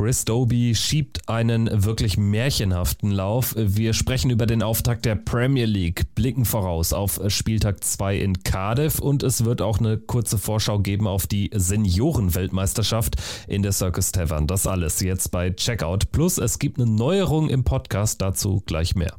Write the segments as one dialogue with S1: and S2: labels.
S1: Chris Doby schiebt einen wirklich märchenhaften Lauf. Wir sprechen über den Auftakt der Premier League, blicken voraus auf Spieltag 2 in Cardiff und es wird auch eine kurze Vorschau geben auf die Seniorenweltmeisterschaft in der Circus Tavern. Das alles jetzt bei Checkout. Plus es gibt eine Neuerung im Podcast, dazu gleich mehr.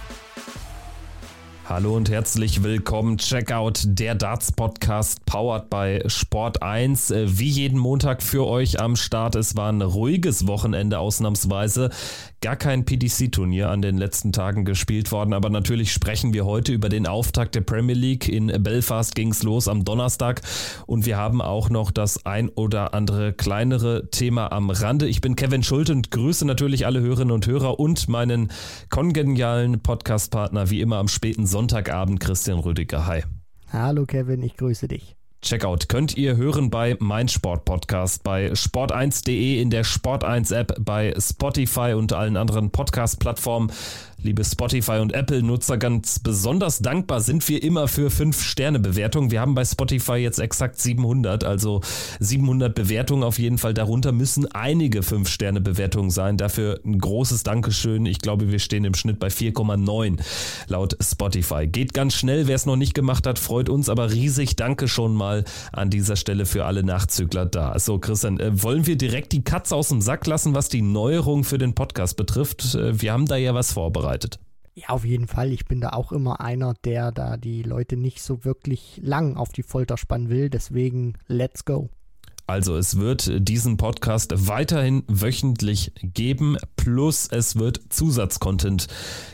S1: Hallo und herzlich willkommen. Checkout der Darts Podcast powered by Sport 1. Äh, wie jeden Montag für euch am Start. Es war ein ruhiges Wochenende ausnahmsweise gar kein PDC-Turnier an den letzten Tagen gespielt worden, aber natürlich sprechen wir heute über den Auftakt der Premier League. In Belfast ging es los am Donnerstag und wir haben auch noch das ein oder andere kleinere Thema am Rande. Ich bin Kevin Schulte und grüße natürlich alle Hörerinnen und Hörer und meinen kongenialen Podcast-Partner wie immer am späten Sonntagabend, Christian Rüdiger. Hi.
S2: Hallo Kevin, ich grüße dich.
S1: Checkout könnt ihr hören bei meinsportpodcast, bei sport1.de, in der Sport1-App, bei Spotify und allen anderen Podcast-Plattformen liebe Spotify und Apple-Nutzer, ganz besonders dankbar sind wir immer für 5-Sterne-Bewertungen. Wir haben bei Spotify jetzt exakt 700, also 700 Bewertungen auf jeden Fall. Darunter müssen einige 5-Sterne-Bewertungen sein. Dafür ein großes Dankeschön. Ich glaube, wir stehen im Schnitt bei 4,9 laut Spotify. Geht ganz schnell. Wer es noch nicht gemacht hat, freut uns aber riesig. Danke schon mal an dieser Stelle für alle Nachzügler da. So, Christian, äh, wollen wir direkt die Katze aus dem Sack lassen, was die Neuerung für den Podcast betrifft? Äh, wir haben da ja was vorbereitet vorbereitet.
S2: Ja, auf jeden Fall. Ich bin da auch immer einer, der da die Leute nicht so wirklich lang auf die Folter spannen will. Deswegen, let's go.
S1: Also es wird diesen Podcast weiterhin wöchentlich geben, plus es wird Zusatzcontent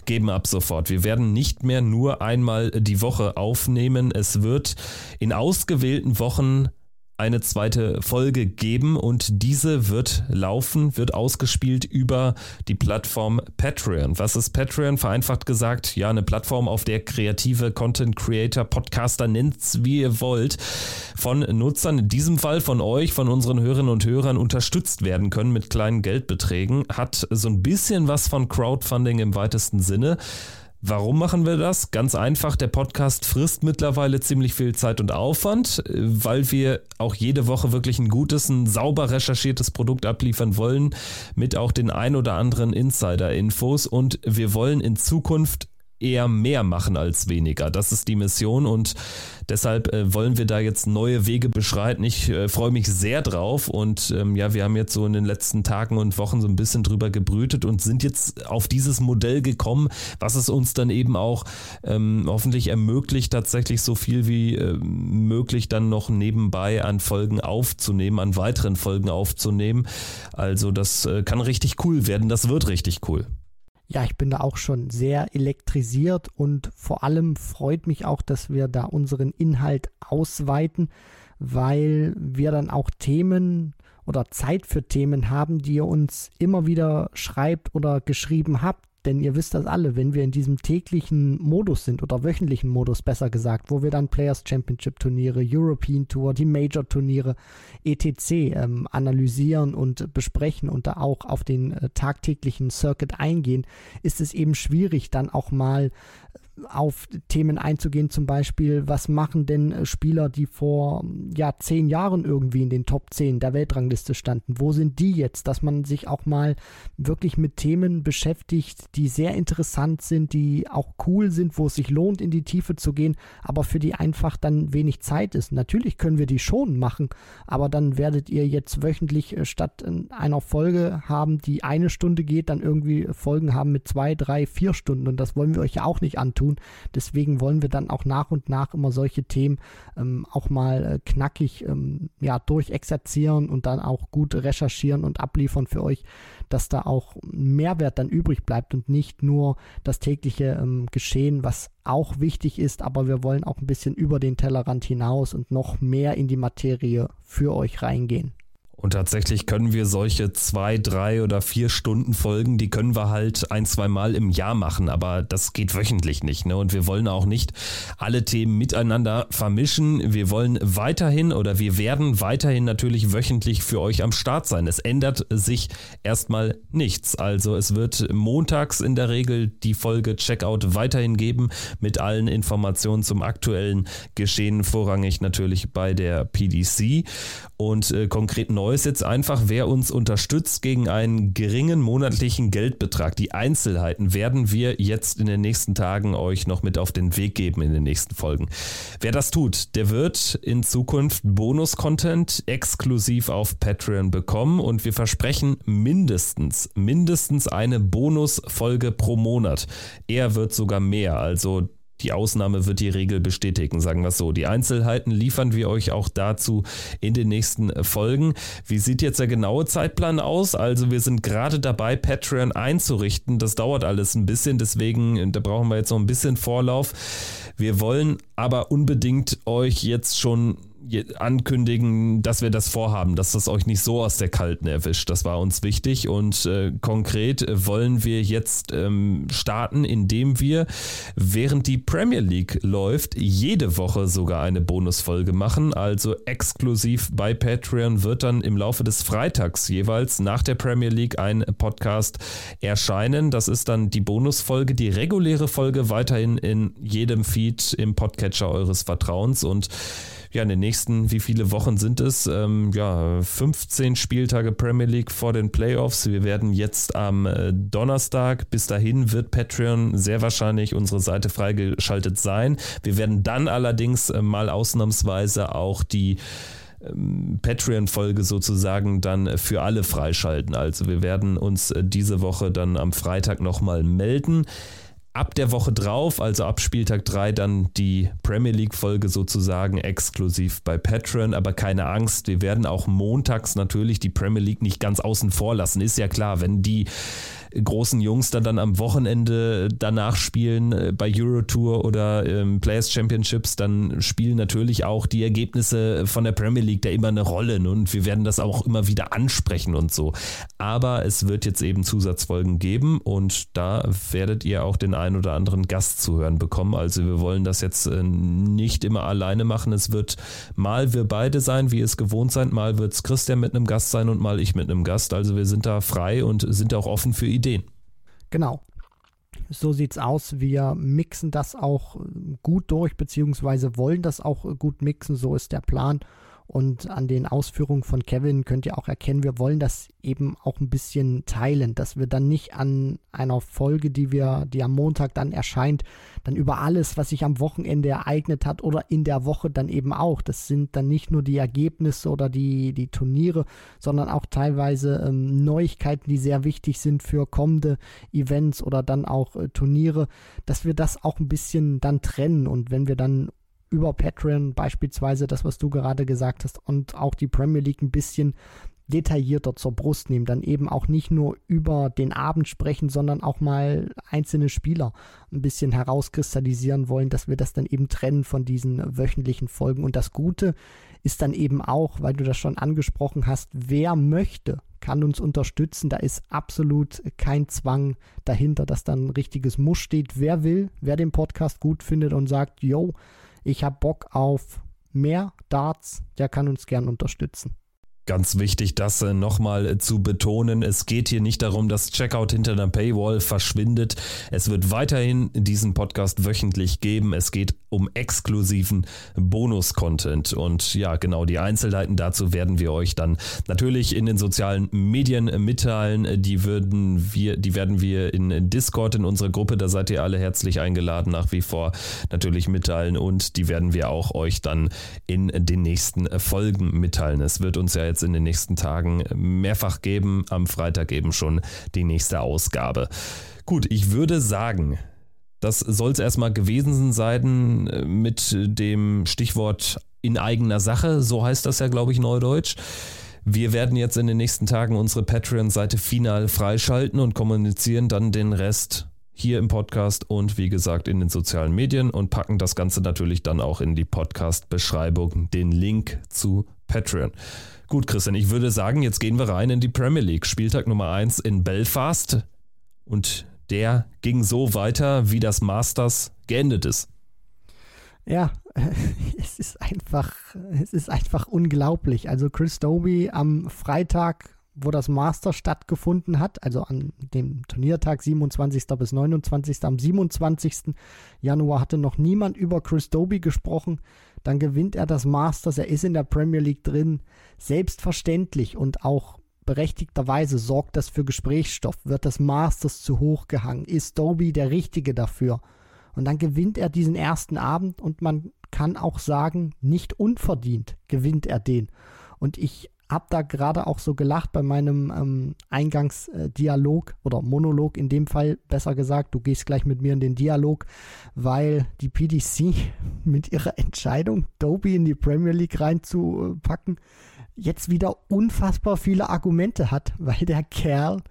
S1: geben ab sofort. Wir werden nicht mehr nur einmal die Woche aufnehmen. Es wird in ausgewählten Wochen eine zweite Folge geben und diese wird laufen, wird ausgespielt über die Plattform Patreon. Was ist Patreon? Vereinfacht gesagt, ja, eine Plattform, auf der kreative Content Creator, Podcaster, nennt's wie ihr wollt, von Nutzern, in diesem Fall von euch, von unseren Hörerinnen und Hörern unterstützt werden können mit kleinen Geldbeträgen. Hat so ein bisschen was von Crowdfunding im weitesten Sinne. Warum machen wir das? Ganz einfach, der Podcast frisst mittlerweile ziemlich viel Zeit und Aufwand, weil wir auch jede Woche wirklich ein gutes, ein sauber recherchiertes Produkt abliefern wollen, mit auch den ein oder anderen Insider-Infos und wir wollen in Zukunft eher mehr machen als weniger. Das ist die Mission und Deshalb äh, wollen wir da jetzt neue Wege beschreiten. Ich äh, freue mich sehr drauf und ähm, ja, wir haben jetzt so in den letzten Tagen und Wochen so ein bisschen drüber gebrütet und sind jetzt auf dieses Modell gekommen, was es uns dann eben auch ähm, hoffentlich ermöglicht, tatsächlich so viel wie äh, möglich dann noch nebenbei an Folgen aufzunehmen, an weiteren Folgen aufzunehmen. Also das äh, kann richtig cool werden, das wird richtig cool.
S2: Ja, ich bin da auch schon sehr elektrisiert und vor allem freut mich auch, dass wir da unseren Inhalt ausweiten, weil wir dann auch Themen oder Zeit für Themen haben, die ihr uns immer wieder schreibt oder geschrieben habt denn ihr wisst das alle, wenn wir in diesem täglichen Modus sind oder wöchentlichen Modus besser gesagt, wo wir dann Players Championship Turniere, European Tour, die Major Turniere, etc. Ähm, analysieren und besprechen und da auch auf den äh, tagtäglichen Circuit eingehen, ist es eben schwierig, dann auch mal auf Themen einzugehen, zum Beispiel, was machen denn äh, Spieler, die vor ja, zehn Jahren irgendwie in den Top 10 der Weltrangliste standen? Wo sind die jetzt? Dass man sich auch mal wirklich mit Themen beschäftigt, die sehr interessant sind, die auch cool sind, wo es sich lohnt, in die Tiefe zu gehen, aber für die einfach dann wenig Zeit ist. Natürlich können wir die schon machen, aber dann werdet ihr jetzt wöchentlich äh, statt einer Folge haben, die eine Stunde geht, dann irgendwie Folgen haben mit zwei, drei, vier Stunden und das wollen wir euch ja auch nicht antun tun. Deswegen wollen wir dann auch nach und nach immer solche Themen ähm, auch mal äh, knackig ähm, ja, durchexerzieren und dann auch gut recherchieren und abliefern für euch, dass da auch Mehrwert dann übrig bleibt und nicht nur das tägliche ähm, Geschehen, was auch wichtig ist, aber wir wollen auch ein bisschen über den Tellerrand hinaus und noch mehr in die Materie für euch reingehen.
S1: Und tatsächlich können wir solche zwei, drei oder vier Stunden Folgen, die können wir halt ein, zwei Mal im Jahr machen, aber das geht wöchentlich nicht. Ne? Und wir wollen auch nicht alle Themen miteinander vermischen. Wir wollen weiterhin oder wir werden weiterhin natürlich wöchentlich für euch am Start sein. Es ändert sich erstmal nichts. Also es wird montags in der Regel die Folge Checkout weiterhin geben mit allen Informationen zum aktuellen Geschehen, vorrangig natürlich bei der PDC. Und äh, konkret neu ist jetzt einfach, wer uns unterstützt gegen einen geringen monatlichen Geldbetrag. Die Einzelheiten werden wir jetzt in den nächsten Tagen euch noch mit auf den Weg geben in den nächsten Folgen. Wer das tut, der wird in Zukunft Bonus-Content exklusiv auf Patreon bekommen und wir versprechen mindestens, mindestens eine Bonus-Folge pro Monat. Er wird sogar mehr. Also die Ausnahme wird die Regel bestätigen, sagen wir es so. Die Einzelheiten liefern wir euch auch dazu in den nächsten Folgen. Wie sieht jetzt der genaue Zeitplan aus? Also wir sind gerade dabei, Patreon einzurichten. Das dauert alles ein bisschen, deswegen, da brauchen wir jetzt noch ein bisschen Vorlauf. Wir wollen aber unbedingt euch jetzt schon ankündigen, dass wir das vorhaben, dass das euch nicht so aus der Kalten erwischt. Das war uns wichtig und äh, konkret wollen wir jetzt ähm, starten, indem wir, während die Premier League läuft, jede Woche sogar eine Bonusfolge machen. Also exklusiv bei Patreon wird dann im Laufe des Freitags jeweils nach der Premier League ein Podcast erscheinen. Das ist dann die Bonusfolge, die reguläre Folge weiterhin in jedem Feed im Podcatcher eures Vertrauens und ja, in den nächsten, wie viele Wochen sind es? Ähm, ja, 15 Spieltage Premier League vor den Playoffs. Wir werden jetzt am äh, Donnerstag, bis dahin wird Patreon sehr wahrscheinlich unsere Seite freigeschaltet sein. Wir werden dann allerdings äh, mal ausnahmsweise auch die ähm, Patreon-Folge sozusagen dann für alle freischalten. Also wir werden uns äh, diese Woche dann am Freitag nochmal melden ab der Woche drauf, also ab Spieltag 3, dann die Premier League-Folge sozusagen exklusiv bei Patreon. Aber keine Angst, wir werden auch montags natürlich die Premier League nicht ganz außen vor lassen. Ist ja klar, wenn die großen Jungs dann, dann am Wochenende danach spielen äh, bei Eurotour oder ähm, Players Championships, dann spielen natürlich auch die Ergebnisse von der Premier League da immer eine Rolle ne? und wir werden das auch immer wieder ansprechen und so. Aber es wird jetzt eben Zusatzfolgen geben und da werdet ihr auch den einen oder anderen Gast zu hören bekommen. Also wir wollen das jetzt äh, nicht immer alleine machen. Es wird mal wir beide sein, wie es gewohnt sein, mal wird es Christian mit einem Gast sein und mal ich mit einem Gast. Also wir sind da frei und sind auch offen für Ideen.
S2: Genau. So sieht's aus. Wir mixen das auch gut durch, beziehungsweise wollen das auch gut mixen. So ist der Plan. Und an den Ausführungen von Kevin könnt ihr auch erkennen, wir wollen das eben auch ein bisschen teilen, dass wir dann nicht an einer Folge, die wir, die am Montag dann erscheint, dann über alles, was sich am Wochenende ereignet hat oder in der Woche dann eben auch. Das sind dann nicht nur die Ergebnisse oder die, die Turniere, sondern auch teilweise ähm, Neuigkeiten, die sehr wichtig sind für kommende Events oder dann auch äh, Turniere, dass wir das auch ein bisschen dann trennen und wenn wir dann über Patreon beispielsweise das, was du gerade gesagt hast, und auch die Premier League ein bisschen detaillierter zur Brust nehmen, dann eben auch nicht nur über den Abend sprechen, sondern auch mal einzelne Spieler ein bisschen herauskristallisieren wollen, dass wir das dann eben trennen von diesen wöchentlichen Folgen. Und das Gute ist dann eben auch, weil du das schon angesprochen hast, wer möchte, kann uns unterstützen. Da ist absolut kein Zwang dahinter, dass dann ein richtiges Muss steht. Wer will, wer den Podcast gut findet und sagt, yo, ich habe Bock auf mehr Darts, der kann uns gern unterstützen.
S1: Ganz wichtig, das äh, nochmal äh, zu betonen. Es geht hier nicht darum, dass Checkout hinter der Paywall verschwindet. Es wird weiterhin diesen Podcast wöchentlich geben. Es geht um exklusiven Bonus-Content. Und ja, genau die Einzelheiten dazu werden wir euch dann natürlich in den sozialen Medien mitteilen. Die würden wir, die werden wir in Discord in unserer Gruppe, da seid ihr alle herzlich eingeladen, nach wie vor natürlich mitteilen. Und die werden wir auch euch dann in den nächsten Folgen mitteilen. Es wird uns ja jetzt jetzt in den nächsten Tagen mehrfach geben. Am Freitag eben schon die nächste Ausgabe. Gut, ich würde sagen, das soll es erstmal gewesen sein äh, mit dem Stichwort in eigener Sache. So heißt das ja, glaube ich, neudeutsch. Wir werden jetzt in den nächsten Tagen unsere Patreon-Seite final freischalten und kommunizieren dann den Rest hier im Podcast und wie gesagt in den sozialen Medien und packen das Ganze natürlich dann auch in die Podcast-Beschreibung, den Link zu Patreon. Gut, Christian, ich würde sagen, jetzt gehen wir rein in die Premier League. Spieltag Nummer 1 in Belfast. Und der ging so weiter, wie das Masters geendet ist.
S2: Ja, es ist einfach, es ist einfach unglaublich. Also Chris Doby am Freitag wo das Master stattgefunden hat, also an dem Turniertag 27. bis 29. Am 27. Januar hatte noch niemand über Chris Doby gesprochen. Dann gewinnt er das Masters, er ist in der Premier League drin. Selbstverständlich und auch berechtigterweise sorgt das für Gesprächsstoff. Wird das Masters zu hoch gehangen? Ist Doby der Richtige dafür? Und dann gewinnt er diesen ersten Abend und man kann auch sagen, nicht unverdient gewinnt er den. Und ich habe da gerade auch so gelacht bei meinem ähm, Eingangsdialog oder Monolog in dem Fall, besser gesagt, du gehst gleich mit mir in den Dialog, weil die PDC mit ihrer Entscheidung, Doby in die Premier League reinzupacken, jetzt wieder unfassbar viele Argumente hat, weil der Kerl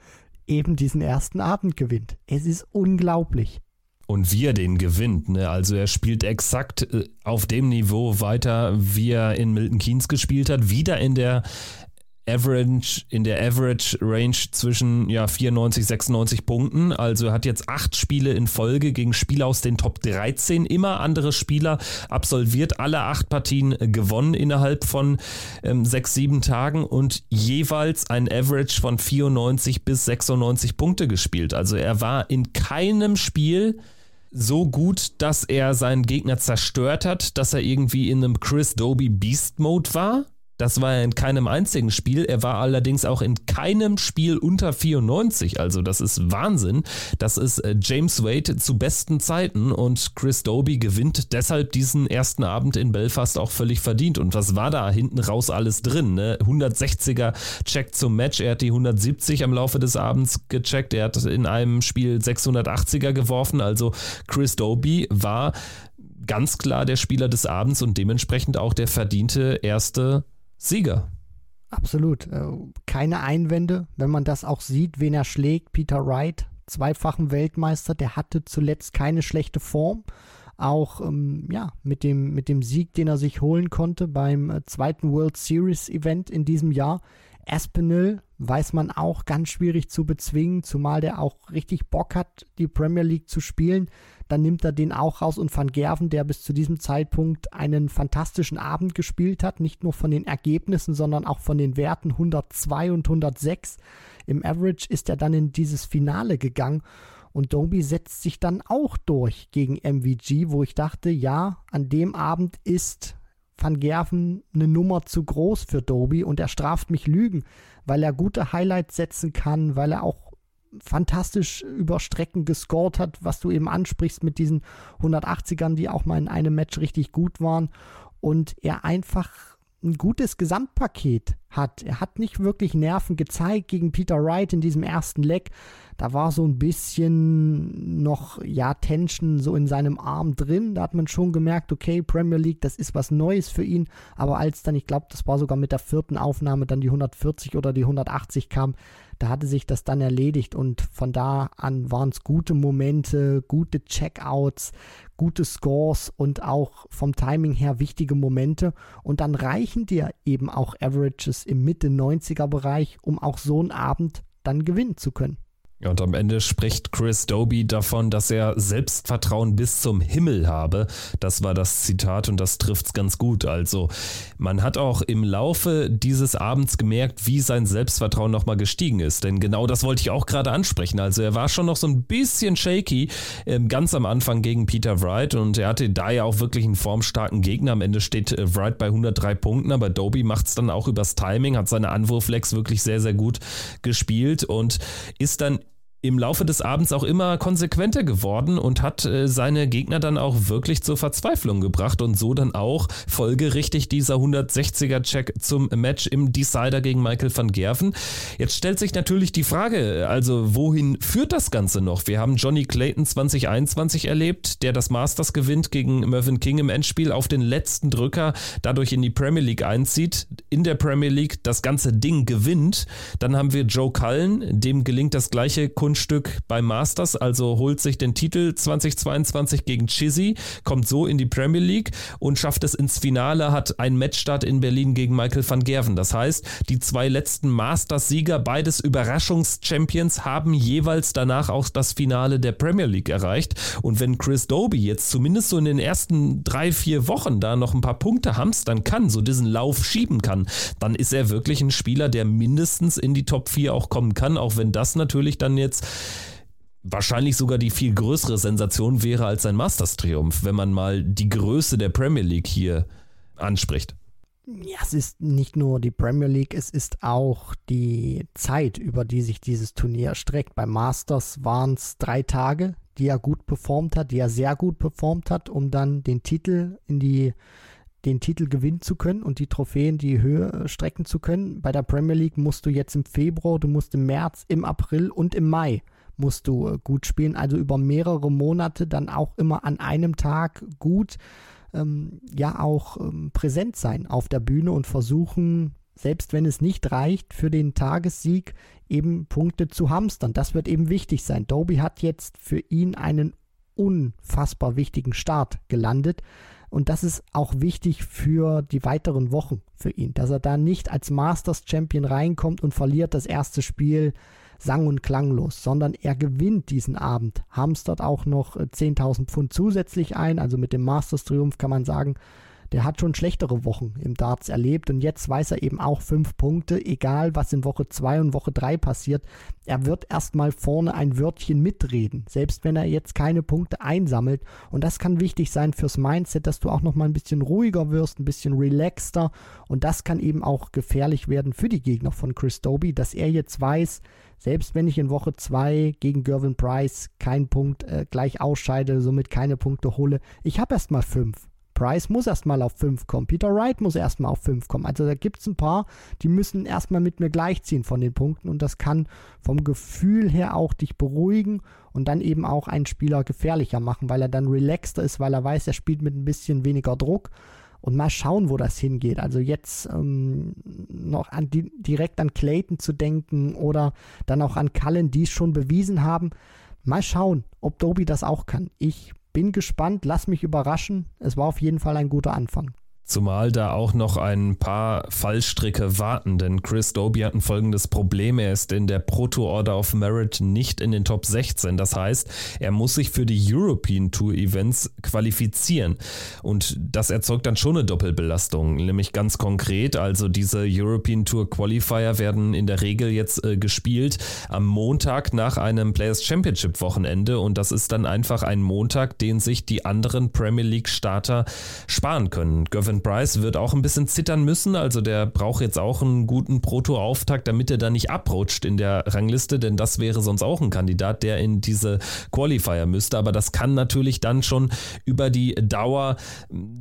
S2: eben diesen ersten Abend gewinnt. Es ist unglaublich
S1: und wie er den gewinnt. Ne? Also er spielt exakt äh, auf dem Niveau weiter, wie er in Milton Keynes gespielt hat. Wieder in der Average, in der Average Range zwischen ja, 94, 96 Punkten. Also hat jetzt acht Spiele in Folge gegen Spieler aus den Top 13. Immer andere Spieler absolviert, alle acht Partien gewonnen innerhalb von ähm, sechs, sieben Tagen und jeweils ein Average von 94 bis 96 Punkte gespielt. Also er war in keinem Spiel so gut, dass er seinen Gegner zerstört hat, dass er irgendwie in einem Chris Doby Beast Mode war. Das war er in keinem einzigen Spiel. Er war allerdings auch in keinem Spiel unter 94. Also das ist Wahnsinn. Das ist äh, James Wade zu besten Zeiten und Chris Doby gewinnt deshalb diesen ersten Abend in Belfast auch völlig verdient. Und was war da hinten raus alles drin? Ne? 160er Check zum Match. Er hat die 170 am Laufe des Abends gecheckt. Er hat in einem Spiel 680er geworfen. Also Chris Doby war ganz klar der Spieler des Abends und dementsprechend auch der verdiente erste Sieger.
S2: Absolut. Äh, keine Einwände, wenn man das auch sieht, wen er schlägt. Peter Wright, zweifachen Weltmeister, der hatte zuletzt keine schlechte Form. Auch ähm, ja, mit, dem, mit dem Sieg, den er sich holen konnte beim äh, zweiten World Series Event in diesem Jahr. Aspinall weiß man auch ganz schwierig zu bezwingen, zumal der auch richtig Bock hat, die Premier League zu spielen. Dann nimmt er den auch raus und Van Gerven, der bis zu diesem Zeitpunkt einen fantastischen Abend gespielt hat, nicht nur von den Ergebnissen, sondern auch von den Werten 102 und 106. Im Average ist er dann in dieses Finale gegangen und Doby setzt sich dann auch durch gegen MVG, wo ich dachte, ja, an dem Abend ist Van Gerven eine Nummer zu groß für Doby und er straft mich Lügen, weil er gute Highlights setzen kann, weil er auch fantastisch über Strecken gescored hat, was du eben ansprichst mit diesen 180ern, die auch mal in einem Match richtig gut waren. Und er einfach ein gutes Gesamtpaket hat. Er hat nicht wirklich Nerven gezeigt gegen Peter Wright in diesem ersten Leck. Da war so ein bisschen noch, ja, Tension so in seinem Arm drin. Da hat man schon gemerkt, okay, Premier League, das ist was Neues für ihn. Aber als dann, ich glaube, das war sogar mit der vierten Aufnahme, dann die 140 oder die 180 kam, da hatte sich das dann erledigt und von da an waren es gute Momente, gute Checkouts, gute Scores und auch vom Timing her wichtige Momente. Und dann reichen dir eben auch Averages im Mitte 90er Bereich, um auch so einen Abend dann gewinnen zu können.
S1: Ja, und am Ende spricht Chris Doby davon, dass er Selbstvertrauen bis zum Himmel habe. Das war das Zitat und das trifft's ganz gut. Also, man hat auch im Laufe dieses Abends gemerkt, wie sein Selbstvertrauen nochmal gestiegen ist. Denn genau das wollte ich auch gerade ansprechen. Also, er war schon noch so ein bisschen shaky äh, ganz am Anfang gegen Peter Wright und er hatte da ja auch wirklich einen formstarken Gegner. Am Ende steht äh, Wright bei 103 Punkten, aber Doby macht's dann auch übers Timing, hat seine Anwurflex wirklich sehr, sehr gut gespielt und ist dann im Laufe des Abends auch immer konsequenter geworden und hat äh, seine Gegner dann auch wirklich zur Verzweiflung gebracht und so dann auch folgerichtig dieser 160er-Check zum Match im Decider gegen Michael van Gerven. Jetzt stellt sich natürlich die Frage, also wohin führt das Ganze noch? Wir haben Johnny Clayton 2021 erlebt, der das Masters gewinnt gegen Mervyn King im Endspiel auf den letzten Drücker, dadurch in die Premier League einzieht, in der Premier League das ganze Ding gewinnt. Dann haben wir Joe Cullen, dem gelingt das gleiche Kunst Grundstück beim Masters, also holt sich den Titel 2022 gegen Chizzy, kommt so in die Premier League und schafft es ins Finale, hat einen Matchstart in Berlin gegen Michael van Gerven. Das heißt, die zwei letzten Masters-Sieger, beides Überraschungs-Champions, haben jeweils danach auch das Finale der Premier League erreicht. Und wenn Chris Doby jetzt zumindest so in den ersten drei, vier Wochen da noch ein paar Punkte hamstern kann, so diesen Lauf schieben kann, dann ist er wirklich ein Spieler, der mindestens in die Top 4 auch kommen kann, auch wenn das natürlich dann jetzt wahrscheinlich sogar die viel größere Sensation wäre als sein Masters-Triumph, wenn man mal die Größe der Premier League hier anspricht.
S2: Ja, es ist nicht nur die Premier League, es ist auch die Zeit, über die sich dieses Turnier streckt. Beim Masters waren es drei Tage, die er gut performt hat, die er sehr gut performt hat, um dann den Titel in die den Titel gewinnen zu können und die Trophäen die Höhe strecken zu können. Bei der Premier League musst du jetzt im Februar, du musst im März, im April und im Mai musst du äh, gut spielen. Also über mehrere Monate dann auch immer an einem Tag gut ähm, ja auch ähm, präsent sein auf der Bühne und versuchen, selbst wenn es nicht reicht für den Tagessieg, eben Punkte zu hamstern. Das wird eben wichtig sein. Doby hat jetzt für ihn einen unfassbar wichtigen Start gelandet. Und das ist auch wichtig für die weiteren Wochen für ihn, dass er da nicht als Masters Champion reinkommt und verliert das erste Spiel sang- und klanglos, sondern er gewinnt diesen Abend, hamstert auch noch 10.000 äh, Pfund zusätzlich ein. Also mit dem Masters Triumph kann man sagen, der hat schon schlechtere Wochen im Darts erlebt und jetzt weiß er eben auch fünf Punkte, egal was in Woche zwei und Woche drei passiert. Er wird erstmal vorne ein Wörtchen mitreden, selbst wenn er jetzt keine Punkte einsammelt. Und das kann wichtig sein fürs Mindset, dass du auch noch mal ein bisschen ruhiger wirst, ein bisschen relaxter. Und das kann eben auch gefährlich werden für die Gegner von Chris Doby, dass er jetzt weiß, selbst wenn ich in Woche 2 gegen Gervin Price keinen Punkt äh, gleich ausscheide, somit keine Punkte hole, ich habe erstmal fünf. Price muss erstmal auf 5 kommen. Peter Wright muss erstmal auf 5 kommen. Also da gibt es ein paar, die müssen erstmal mit mir gleichziehen von den Punkten und das kann vom Gefühl her auch dich beruhigen und dann eben auch einen Spieler gefährlicher machen, weil er dann relaxter ist, weil er weiß, er spielt mit ein bisschen weniger Druck. Und mal schauen, wo das hingeht. Also jetzt ähm, noch an die, direkt an Clayton zu denken oder dann auch an Cullen, die es schon bewiesen haben. Mal schauen, ob Doby das auch kann. Ich bin gespannt, lass mich überraschen. Es war auf jeden Fall ein guter Anfang.
S1: Zumal da auch noch ein paar Fallstricke warten, denn Chris Doby hat ein folgendes Problem. Er ist in der Proto Order of Merit nicht in den Top 16. Das heißt, er muss sich für die European Tour Events qualifizieren. Und das erzeugt dann schon eine Doppelbelastung, nämlich ganz konkret. Also diese European Tour Qualifier werden in der Regel jetzt äh, gespielt am Montag nach einem Players Championship Wochenende. Und das ist dann einfach ein Montag, den sich die anderen Premier League Starter sparen können. Gervin Jonathan Bryce wird auch ein bisschen zittern müssen. Also der braucht jetzt auch einen guten Proto-Auftakt, damit er da nicht abrutscht in der Rangliste, denn das wäre sonst auch ein Kandidat, der in diese Qualifier müsste. Aber das kann natürlich dann schon über die Dauer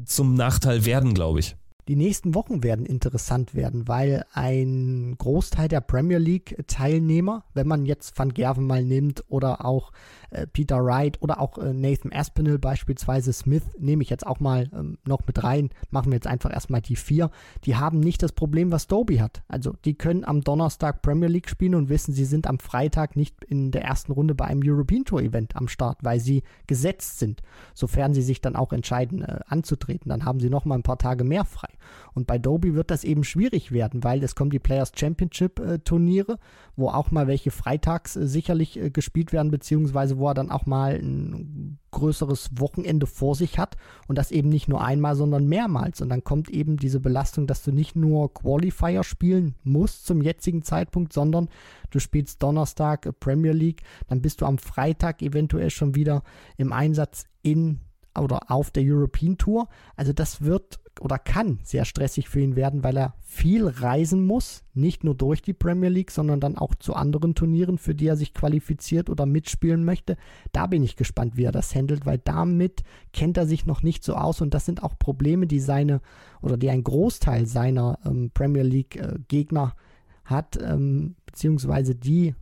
S1: zum Nachteil werden, glaube ich.
S2: Die nächsten Wochen werden interessant werden, weil ein Großteil der Premier League-Teilnehmer, wenn man jetzt Van Gerven mal nimmt oder auch äh, Peter Wright oder auch äh, Nathan Aspinall beispielsweise, Smith nehme ich jetzt auch mal ähm, noch mit rein, machen wir jetzt einfach erstmal die vier, die haben nicht das Problem, was Doby hat. Also die können am Donnerstag Premier League spielen und wissen, sie sind am Freitag nicht in der ersten Runde bei einem European Tour Event am Start, weil sie gesetzt sind, sofern sie sich dann auch entscheiden äh, anzutreten. Dann haben sie noch mal ein paar Tage mehr frei. Und bei Doby wird das eben schwierig werden, weil es kommen die Players Championship äh, Turniere, wo auch mal welche freitags äh, sicherlich gespielt werden, beziehungsweise wo er dann auch mal ein größeres Wochenende vor sich hat und das eben nicht nur einmal, sondern mehrmals. Und dann kommt eben diese Belastung, dass du nicht nur Qualifier spielen musst zum jetzigen Zeitpunkt, sondern du spielst Donnerstag Premier League, dann bist du am Freitag eventuell schon wieder im Einsatz in oder auf der European Tour. Also das wird oder kann sehr stressig für ihn werden, weil er viel reisen muss, nicht nur durch die Premier League, sondern dann auch zu anderen Turnieren, für die er sich qualifiziert oder mitspielen möchte. Da bin ich gespannt, wie er das handelt, weil damit kennt er sich noch nicht so aus und das sind auch Probleme, die seine oder die ein Großteil seiner ähm, Premier League äh, Gegner hat, ähm, beziehungsweise die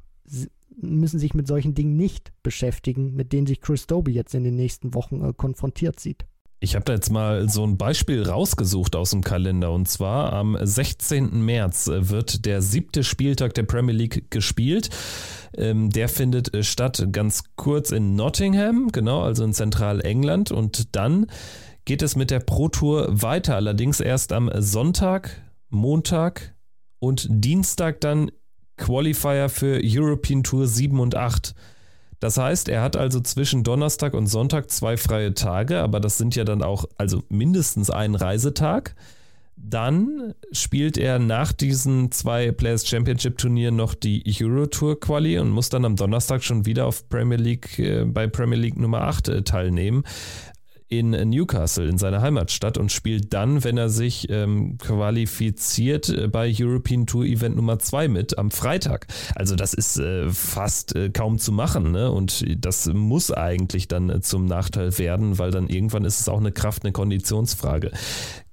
S2: müssen sich mit solchen Dingen nicht beschäftigen, mit denen sich Chris Doby jetzt in den nächsten Wochen äh, konfrontiert sieht.
S1: Ich habe da jetzt mal so ein Beispiel rausgesucht aus dem Kalender und zwar am 16. März wird der siebte Spieltag der Premier League gespielt. Ähm, der findet äh, statt ganz kurz in Nottingham, genau, also in Zentralengland und dann geht es mit der Pro Tour weiter, allerdings erst am Sonntag, Montag und Dienstag dann Qualifier für European Tour 7 und 8. Das heißt, er hat also zwischen Donnerstag und Sonntag zwei freie Tage, aber das sind ja dann auch also mindestens ein Reisetag. Dann spielt er nach diesen zwei Players Championship Turnieren noch die Euro Tour Quali und muss dann am Donnerstag schon wieder auf Premier League äh, bei Premier League Nummer 8 äh, teilnehmen in Newcastle, in seiner Heimatstadt und spielt dann, wenn er sich ähm, qualifiziert, äh, bei European Tour Event Nummer 2 mit am Freitag. Also das ist äh, fast äh, kaum zu machen ne? und das muss eigentlich dann äh, zum Nachteil werden, weil dann irgendwann ist es auch eine Kraft, eine Konditionsfrage.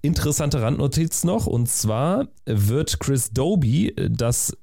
S1: Interessante Randnotiz noch und zwar wird Chris Doby äh, das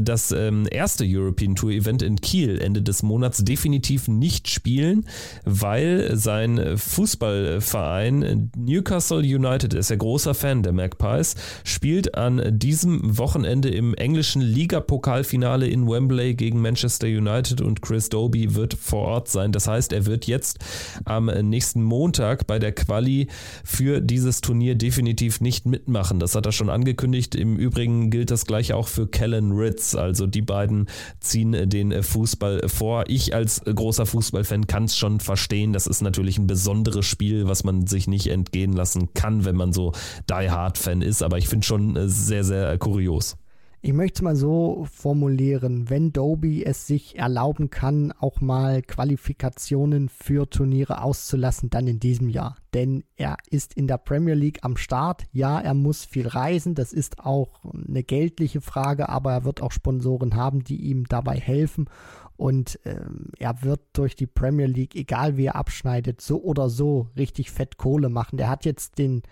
S1: das ähm, erste European Tour Event in Kiel Ende des Monats definitiv nicht spielen, weil sein Fußballverein Newcastle United ist ja großer Fan der Magpies, spielt an diesem Wochenende im englischen Ligapokalfinale in Wembley gegen Manchester United und Chris Doby wird vor Ort sein. Das heißt, er wird jetzt am nächsten Montag bei der Quali für dieses Turnier definitiv nicht mitmachen. Das hat er schon angekündigt. Im Übrigen gilt das gleiche auch für Kellen Alan Ritz. Also die beiden ziehen äh, den äh, Fußball vor. Ich als äh, großer Fußballfan kann es schon verstehen. Das ist natürlich ein besonderes Spiel, was man sich nicht entgehen lassen kann, wenn man so Die Hard Fan ist. Aber ich finde schon sehr, sehr kurios.
S2: Ich möchte es mal so formulieren, wenn Doby es sich erlauben kann, auch mal Qualifikationen für Turniere auszulassen, dann in diesem Jahr. Denn er ist in der Premier League am Start. Ja, er muss viel reisen, das ist auch eine geldliche Frage, aber er wird auch Sponsoren haben, die ihm dabei helfen. Und ähm, er wird durch die Premier League, egal wie er abschneidet, so oder so richtig fett Kohle machen. Der hat jetzt den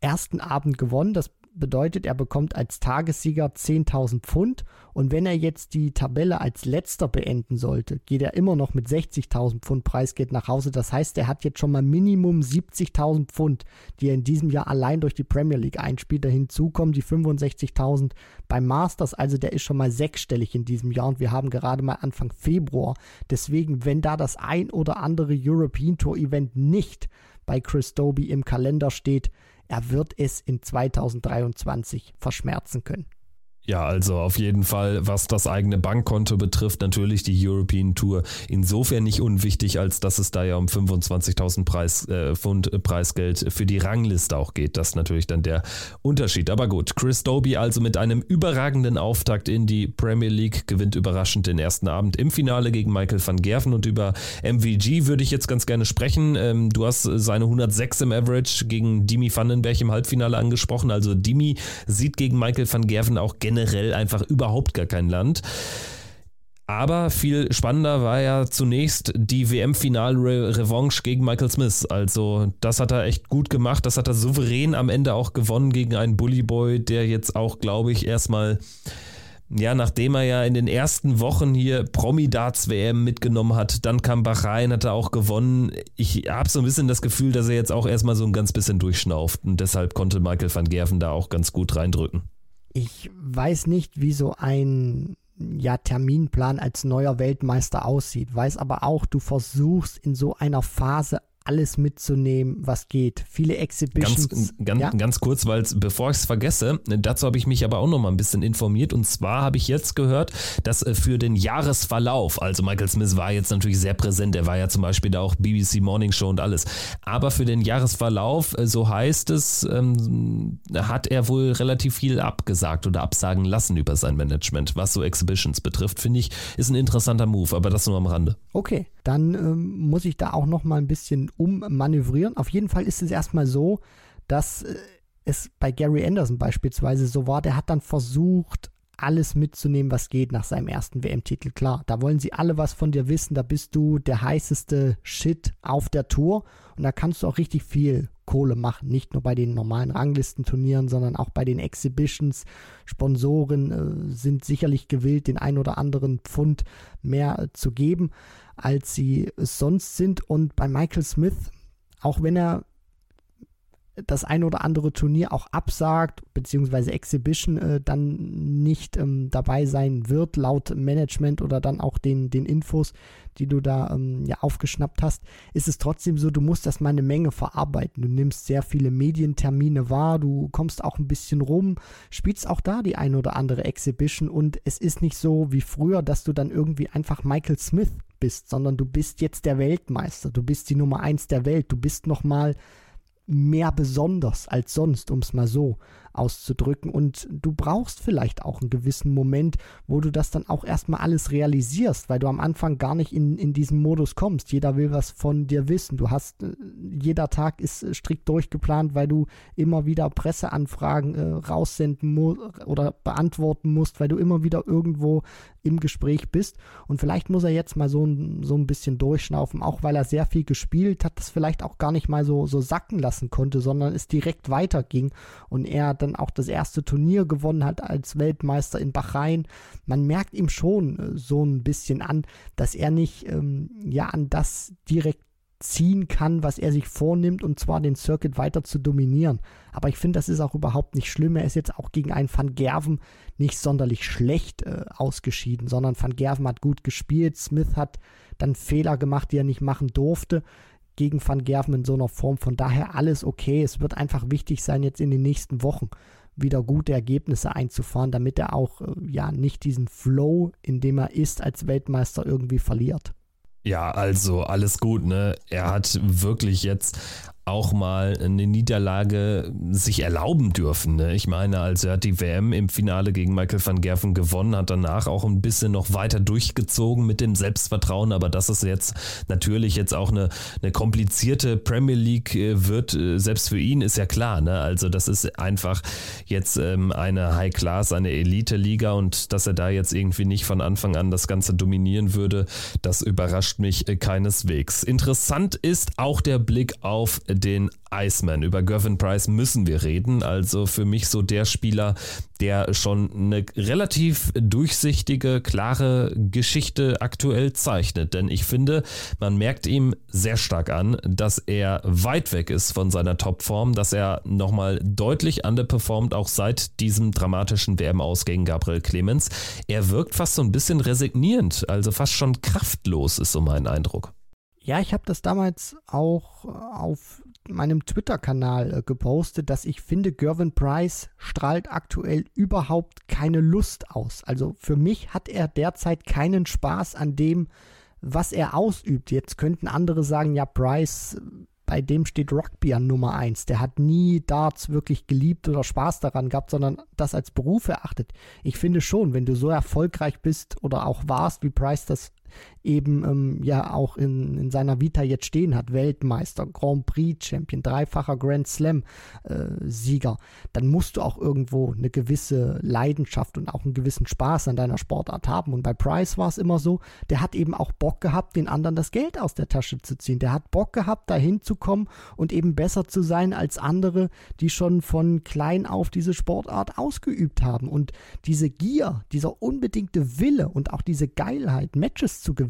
S2: ersten Abend gewonnen. Das bedeutet, er bekommt als Tagessieger 10.000 Pfund und wenn er jetzt die Tabelle als letzter beenden sollte, geht er immer noch mit 60.000 Pfund Preisgeld nach Hause. Das heißt, er hat jetzt schon mal Minimum 70.000 Pfund, die er in diesem Jahr allein durch die Premier League einspielt. Da hinzu kommen die 65.000 beim Masters, also der ist schon mal sechsstellig in diesem Jahr und wir haben gerade mal Anfang Februar. Deswegen, wenn da das ein oder andere European Tour Event nicht bei Chris Doby im Kalender steht, er wird es in 2023 verschmerzen können.
S1: Ja, also auf jeden Fall, was das eigene Bankkonto betrifft, natürlich die European Tour insofern nicht unwichtig, als dass es da ja um 25.000 Preis, äh, Pfund äh, Preisgeld für die Rangliste auch geht. Das ist natürlich dann der Unterschied. Aber gut, Chris Doby also mit einem überragenden Auftakt in die Premier League gewinnt überraschend den ersten Abend im Finale gegen Michael van Gerven und über MVG würde ich jetzt ganz gerne sprechen. Ähm, du hast seine 106 im Average gegen Dimi Vandenberg im Halbfinale angesprochen. Also Dimi sieht gegen Michael van Gerven auch generell generell einfach überhaupt gar kein Land. Aber viel spannender war ja zunächst die WM-Final-Revanche gegen Michael Smith. Also, das hat er echt gut gemacht. Das hat er souverän am Ende auch gewonnen gegen einen Bullyboy, der jetzt auch, glaube ich, erstmal, ja, nachdem er ja in den ersten Wochen hier Promi-Darts-WM mitgenommen hat, dann kam Bahrain, hat er auch gewonnen. Ich habe so ein bisschen das Gefühl, dass er jetzt auch erstmal so ein ganz bisschen durchschnauft. Und deshalb konnte Michael van Gerven da auch ganz gut reindrücken.
S2: Ich weiß nicht, wie so ein ja, Terminplan als neuer Weltmeister aussieht, weiß aber auch, du versuchst in so einer Phase alles mitzunehmen, was geht. Viele Exhibitions.
S1: Ganz, ganz, ja? ganz kurz, weil bevor ich es vergesse, dazu habe ich mich aber auch noch mal ein bisschen informiert. Und zwar habe ich jetzt gehört, dass äh, für den Jahresverlauf, also Michael Smith war jetzt natürlich sehr präsent, er war ja zum Beispiel da auch BBC Morning Show und alles. Aber für den Jahresverlauf, äh, so heißt es, ähm, hat er wohl relativ viel abgesagt oder absagen lassen über sein Management, was so Exhibitions betrifft. Finde ich, ist ein interessanter Move, aber das nur am Rande.
S2: Okay, dann ähm, muss ich da auch noch mal ein bisschen ummanövrieren. Auf jeden Fall ist es erstmal so, dass äh, es bei Gary Anderson beispielsweise so war, der hat dann versucht, alles mitzunehmen, was geht nach seinem ersten WM-Titel. Klar, da wollen sie alle was von dir wissen, da bist du der heißeste Shit auf der Tour und da kannst du auch richtig viel Kohle machen. Nicht nur bei den normalen Ranglistenturnieren, sondern auch bei den Exhibitions. Sponsoren äh, sind sicherlich gewillt, den ein oder anderen Pfund mehr äh, zu geben, als sie sonst sind. Und bei Michael Smith, auch wenn er das ein oder andere Turnier auch absagt, beziehungsweise Exhibition äh, dann nicht ähm, dabei sein wird, laut Management oder dann auch den, den Infos, die du da ähm, ja aufgeschnappt hast, ist es trotzdem so, du musst erstmal eine Menge verarbeiten. Du nimmst sehr viele Medientermine wahr, du kommst auch ein bisschen rum, spielst auch da die ein oder andere Exhibition und es ist nicht so wie früher, dass du dann irgendwie einfach Michael Smith bist, sondern du bist jetzt der Weltmeister, du bist die Nummer eins der Welt, du bist nochmal mehr besonders als sonst, um es mal so auszudrücken. Und du brauchst vielleicht auch einen gewissen Moment, wo du das dann auch erstmal alles realisierst, weil du am Anfang gar nicht in, in diesen Modus kommst. Jeder will was von dir wissen. Du hast, äh, jeder Tag ist äh, strikt durchgeplant, weil du immer wieder Presseanfragen äh, raussenden oder beantworten musst, weil du immer wieder irgendwo im Gespräch bist. Und vielleicht muss er jetzt mal so, so ein bisschen durchschnaufen, auch weil er sehr viel gespielt hat, das vielleicht auch gar nicht mal so, so sacken lassen konnte, sondern es direkt weiterging und er dann auch das erste Turnier gewonnen hat als Weltmeister in Bahrain. Man merkt ihm schon äh, so ein bisschen an, dass er nicht ähm, ja an das direkt ziehen kann, was er sich vornimmt, und zwar den Circuit weiter zu dominieren. Aber ich finde, das ist auch überhaupt nicht schlimm. Er ist jetzt auch gegen einen Van Gerven nicht sonderlich schlecht äh, ausgeschieden, sondern Van Gerven hat gut gespielt. Smith hat dann Fehler gemacht, die er nicht machen durfte gegen Van Gerven in so einer Form. Von daher alles okay. Es wird einfach wichtig sein, jetzt in den nächsten Wochen wieder gute Ergebnisse einzufahren, damit er auch äh, ja nicht diesen Flow, in dem er ist, als Weltmeister irgendwie verliert.
S1: Ja, also alles gut, ne? Er hat wirklich jetzt auch mal eine Niederlage sich erlauben dürfen. Ne? Ich meine, also er die WM im Finale gegen Michael van Gerven gewonnen, hat danach auch ein bisschen noch weiter durchgezogen mit dem Selbstvertrauen, aber dass es jetzt natürlich jetzt auch eine, eine komplizierte Premier League äh, wird, äh, selbst für ihn ist ja klar. Ne? Also das ist einfach jetzt ähm, eine High Class, eine Elite-Liga und dass er da jetzt irgendwie nicht von Anfang an das Ganze dominieren würde, das überrascht mich äh, keineswegs. Interessant ist auch der Blick auf den Iceman. Über Gervin Price müssen wir reden. Also für mich so der Spieler, der schon eine relativ durchsichtige, klare Geschichte aktuell zeichnet. Denn ich finde, man merkt ihm sehr stark an, dass er weit weg ist von seiner Topform, dass er nochmal deutlich underperformt, auch seit diesem dramatischen WM-Aus gegen Gabriel Clemens. Er wirkt fast so ein bisschen resignierend, also fast schon kraftlos, ist so mein Eindruck.
S2: Ja, ich habe das damals auch auf meinem Twitter-Kanal äh, gepostet, dass ich finde, Gervin Price strahlt aktuell überhaupt keine Lust aus. Also für mich hat er derzeit keinen Spaß an dem, was er ausübt. Jetzt könnten andere sagen, ja, Price, bei dem steht Rugby an Nummer 1. Der hat nie Darts wirklich geliebt oder Spaß daran gehabt, sondern das als Beruf erachtet. Ich finde schon, wenn du so erfolgreich bist oder auch warst, wie Price das eben ähm, ja auch in, in seiner Vita jetzt stehen hat. Weltmeister, Grand Prix-Champion, dreifacher Grand Slam-Sieger. Äh, dann musst du auch irgendwo eine gewisse Leidenschaft und auch einen gewissen Spaß an deiner Sportart haben. Und bei Price war es immer so, der hat eben auch Bock gehabt, den anderen das Geld aus der Tasche zu ziehen. Der hat Bock gehabt, dahin zu kommen und eben besser zu sein als andere, die schon von klein auf diese Sportart ausgeübt haben. Und diese Gier, dieser unbedingte Wille und auch diese Geilheit, Matches zu gewinnen.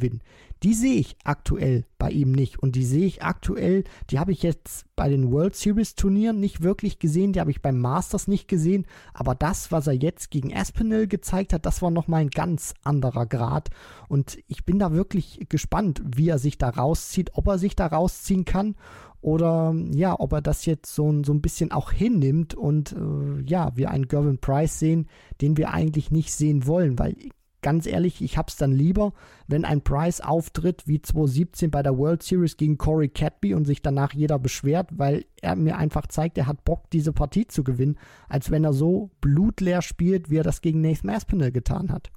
S2: Die sehe ich aktuell bei ihm nicht. Und die sehe ich aktuell, die habe ich jetzt bei den World Series Turnieren nicht wirklich gesehen, die habe ich beim Masters nicht gesehen. Aber das, was er jetzt gegen Aspinall gezeigt hat, das war nochmal ein ganz anderer Grad. Und ich bin da wirklich gespannt, wie er sich da rauszieht, ob er sich da rausziehen kann oder ja, ob er das jetzt so, so ein bisschen auch hinnimmt und äh, ja, wir einen Gervin Price sehen, den wir eigentlich nicht sehen wollen, weil ganz ehrlich, ich hab's dann lieber, wenn ein Price auftritt wie 2017 bei der World Series gegen Corey Cadby und sich danach jeder beschwert, weil er mir einfach zeigt, er hat Bock, diese Partie zu gewinnen, als wenn er so blutleer spielt, wie er das gegen Nathan Aspinall getan hat.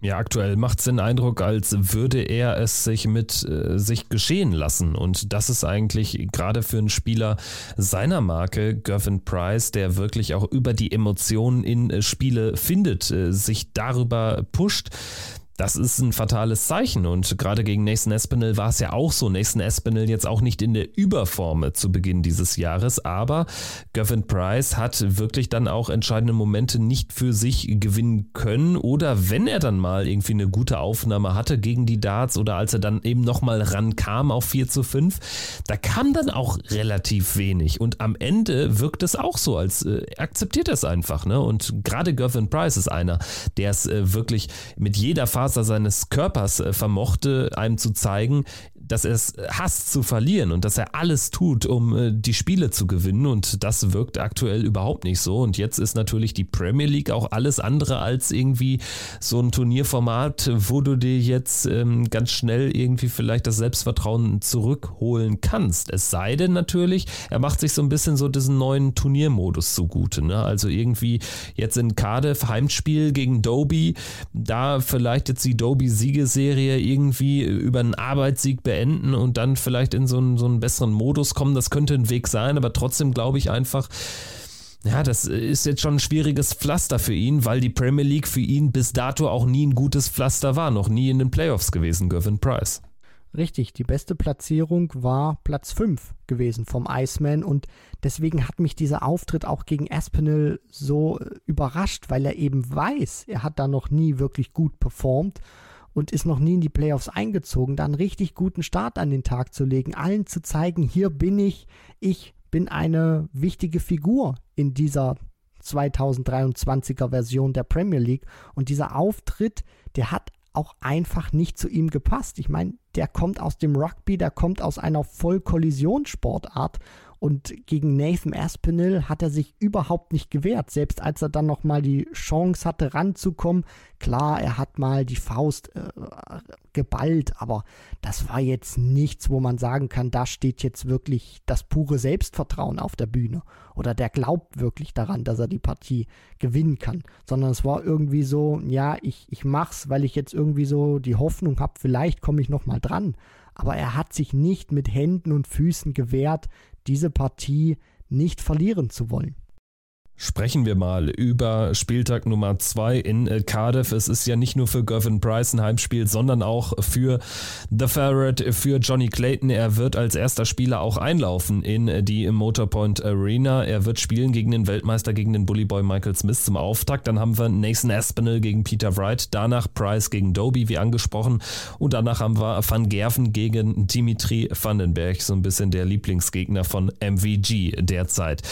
S1: Ja, aktuell macht es den Eindruck, als würde er es sich mit äh, sich geschehen lassen. Und das ist eigentlich gerade für einen Spieler seiner Marke, Gervin Price, der wirklich auch über die Emotionen in äh, Spiele findet, äh, sich darüber pusht das ist ein fatales Zeichen. Und gerade gegen Nathan Espinel war es ja auch so. Nathan Espinel jetzt auch nicht in der Überform zu Beginn dieses Jahres, aber Gavin Price hat wirklich dann auch entscheidende Momente nicht für sich gewinnen können. Oder wenn er dann mal irgendwie eine gute Aufnahme hatte gegen die Darts oder als er dann eben nochmal rankam auf 4 zu 5, da kam dann auch relativ wenig. Und am Ende wirkt es auch so, als äh, akzeptiert er es einfach. Ne? Und gerade Gavin Price ist einer, der es äh, wirklich mit jeder Phase Faser seines Körpers äh, vermochte, einem zu zeigen, dass er es hasst zu verlieren und dass er alles tut, um äh, die Spiele zu gewinnen. Und das wirkt aktuell überhaupt nicht so. Und jetzt ist natürlich die Premier League auch alles andere als irgendwie so ein Turnierformat, wo du dir jetzt ähm, ganz schnell irgendwie vielleicht das Selbstvertrauen zurückholen kannst. Es sei denn natürlich, er macht sich so ein bisschen so diesen neuen Turniermodus zugute. Ne? Also irgendwie jetzt in Cardiff Heimspiel gegen Doby, da vielleicht jetzt die Doby-Siegeserie irgendwie über einen Arbeitssieg beenden und dann vielleicht in so einen, so einen besseren Modus kommen. Das könnte ein Weg sein, aber trotzdem glaube ich einfach, ja, das ist jetzt schon ein schwieriges Pflaster für ihn, weil die Premier League für ihn bis dato auch nie ein gutes Pflaster war, noch nie in den Playoffs gewesen, Gavin Price.
S2: Richtig, die beste Platzierung war Platz 5 gewesen vom Iceman und deswegen hat mich dieser Auftritt auch gegen Aspinall so überrascht, weil er eben weiß, er hat da noch nie wirklich gut performt und ist noch nie in die Playoffs eingezogen, da einen richtig guten Start an den Tag zu legen, allen zu zeigen, hier bin ich, ich bin eine wichtige Figur in dieser 2023er Version der Premier League und dieser Auftritt, der hat auch einfach nicht zu ihm gepasst. Ich meine, der kommt aus dem Rugby, der kommt aus einer Vollkollisionssportart und gegen Nathan Aspinall hat er sich überhaupt nicht gewehrt, selbst als er dann nochmal die Chance hatte, ranzukommen. Klar, er hat mal die Faust äh, geballt, aber das war jetzt nichts, wo man sagen kann, da steht jetzt wirklich das pure Selbstvertrauen auf der Bühne oder der glaubt wirklich daran, dass er die Partie gewinnen kann, sondern es war irgendwie so, ja, ich, ich mach's, weil ich jetzt irgendwie so die Hoffnung habe, vielleicht komme ich nochmal dran. Aber er hat sich nicht mit Händen und Füßen gewehrt, diese Partie nicht verlieren zu wollen.
S1: Sprechen wir mal über Spieltag Nummer 2 in äh, Cardiff. Es ist ja nicht nur für Gavin Price ein Heimspiel, sondern auch für The Ferret, für Johnny Clayton. Er wird als erster Spieler auch einlaufen in äh, die Motorpoint Arena. Er wird spielen gegen den Weltmeister, gegen den Bullyboy Michael Smith zum Auftakt. Dann haben wir Nathan Aspinall gegen Peter Wright, danach Price gegen Doby, wie angesprochen. Und danach haben wir Van Gerven gegen Dimitri Vandenberg, so ein bisschen der Lieblingsgegner von MVG derzeit.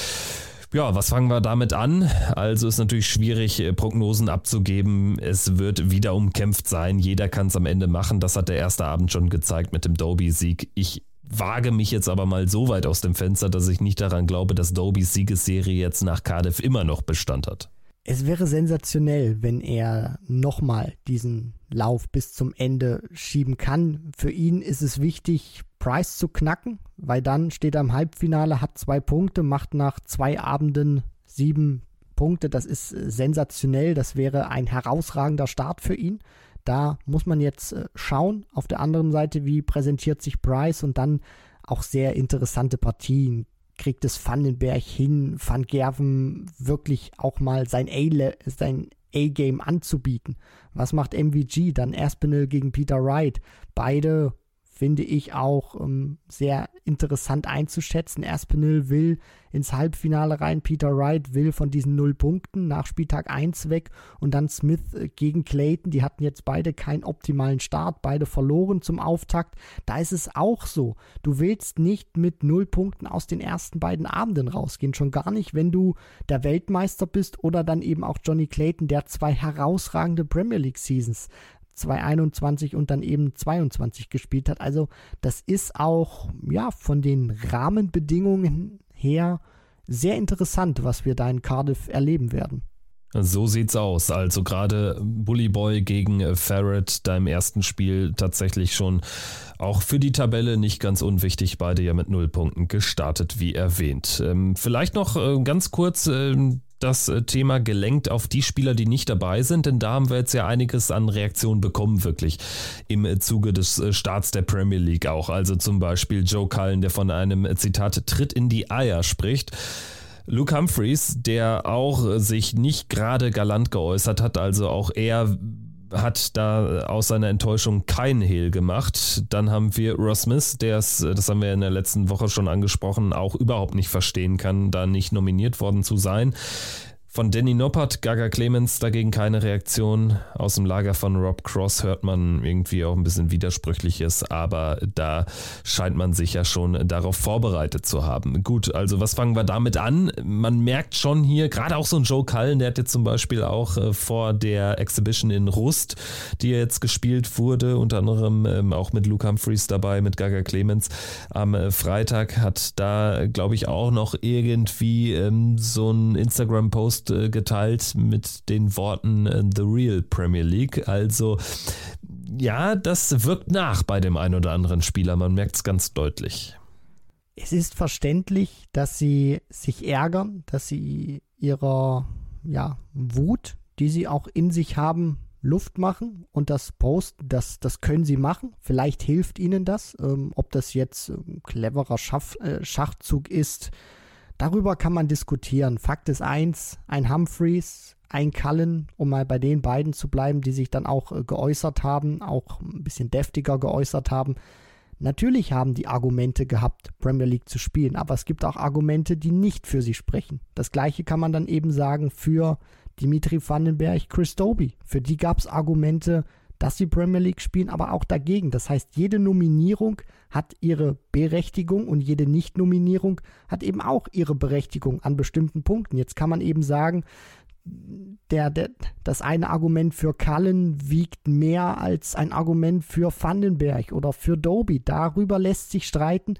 S1: Ja, was fangen wir damit an? Also ist natürlich schwierig, äh, Prognosen abzugeben. Es wird wieder umkämpft sein. Jeder kann es am Ende machen. Das hat der erste Abend schon gezeigt mit dem Doby-Sieg. Ich wage mich jetzt aber mal so weit aus dem Fenster, dass ich nicht daran glaube, dass Dobys Siegesserie jetzt nach Cardiff immer noch Bestand hat.
S2: Es wäre sensationell, wenn er nochmal diesen Lauf bis zum Ende schieben kann. Für ihn ist es wichtig, Price zu knacken, weil dann steht er im Halbfinale, hat zwei Punkte, macht nach zwei Abenden sieben Punkte. Das ist äh, sensationell. Das wäre ein herausragender Start für ihn. Da muss man jetzt äh, schauen. Auf der anderen Seite, wie präsentiert sich Price und dann auch sehr interessante Partien. Kriegt es Vandenberg hin, Van Gerven wirklich auch mal sein A-Game anzubieten? Was macht MVG? Dann Aspinall gegen Peter Wright. Beide finde ich auch ähm, sehr interessant einzuschätzen. Aspinall will ins Halbfinale rein, Peter Wright will von diesen null Punkten nach Spieltag 1 weg und dann Smith äh, gegen Clayton. Die hatten jetzt beide keinen optimalen Start, beide verloren zum Auftakt. Da ist es auch so. Du willst nicht mit null Punkten aus den ersten beiden Abenden rausgehen, schon gar nicht, wenn du der Weltmeister bist oder dann eben auch Johnny Clayton, der zwei herausragende Premier League Seasons 2021 und dann eben 22 gespielt hat. Also das ist auch ja von den Rahmenbedingungen her sehr interessant, was wir da in Cardiff erleben werden.
S1: So sieht's aus. Also gerade Bully Boy gegen Ferret da im ersten Spiel tatsächlich schon auch für die Tabelle nicht ganz unwichtig. Beide ja mit null Punkten gestartet, wie erwähnt. Ähm, vielleicht noch äh, ganz kurz ähm, das äh, Thema gelenkt auf die Spieler, die nicht dabei sind, denn da haben wir jetzt ja einiges an Reaktionen bekommen, wirklich im äh, Zuge des äh, Starts der Premier League auch. Also zum Beispiel Joe Cullen, der von einem Zitat Tritt in die Eier spricht. Luke Humphreys, der auch sich nicht gerade galant geäußert hat, also auch er hat da aus seiner Enttäuschung kein Hehl gemacht. Dann haben wir Ross Smith, der es, das haben wir in der letzten Woche schon angesprochen, auch überhaupt nicht verstehen kann, da nicht nominiert worden zu sein. Von Danny Noppert, Gaga Clemens dagegen keine Reaktion. Aus dem Lager von Rob Cross hört man irgendwie auch ein bisschen Widersprüchliches, aber da scheint man sich ja schon darauf vorbereitet zu haben. Gut, also was fangen wir damit an? Man merkt schon hier, gerade auch so ein Joe Cullen, der hat jetzt zum Beispiel auch äh, vor der Exhibition in Rust, die jetzt gespielt wurde, unter anderem ähm, auch mit Luke Humphreys dabei, mit Gaga Clemens am äh, Freitag, hat da, glaube ich, auch noch irgendwie ähm, so ein Instagram-Post äh, geteilt mit den Worten äh, The Real Premier League. Also ja, das wirkt nach bei dem einen oder anderen Spieler. Man merkt es ganz deutlich.
S2: Es ist verständlich, dass sie sich ärgern, dass sie ihrer ja, Wut, die sie auch in sich haben, Luft machen und das Post, das, das können sie machen. Vielleicht hilft ihnen das. Ähm, ob das jetzt ein ähm, cleverer Schaff, äh, Schachzug ist, Darüber kann man diskutieren. Fakt ist eins, ein Humphreys, ein Cullen, um mal bei den beiden zu bleiben, die sich dann auch äh, geäußert haben, auch ein bisschen deftiger geäußert haben. Natürlich haben die Argumente gehabt, Premier League zu spielen, aber es gibt auch Argumente, die nicht für sie sprechen. Das gleiche kann man dann eben sagen für Dimitri Vandenberg, Chris Doby. Für die gab es Argumente, dass sie Premier League spielen, aber auch dagegen. Das heißt, jede Nominierung hat ihre Berechtigung und jede Nicht-Nominierung hat eben auch ihre Berechtigung an bestimmten Punkten. Jetzt kann man eben sagen, der, der, das eine Argument für Cullen wiegt mehr als ein Argument für Vandenberg oder für Doby. Darüber lässt sich streiten.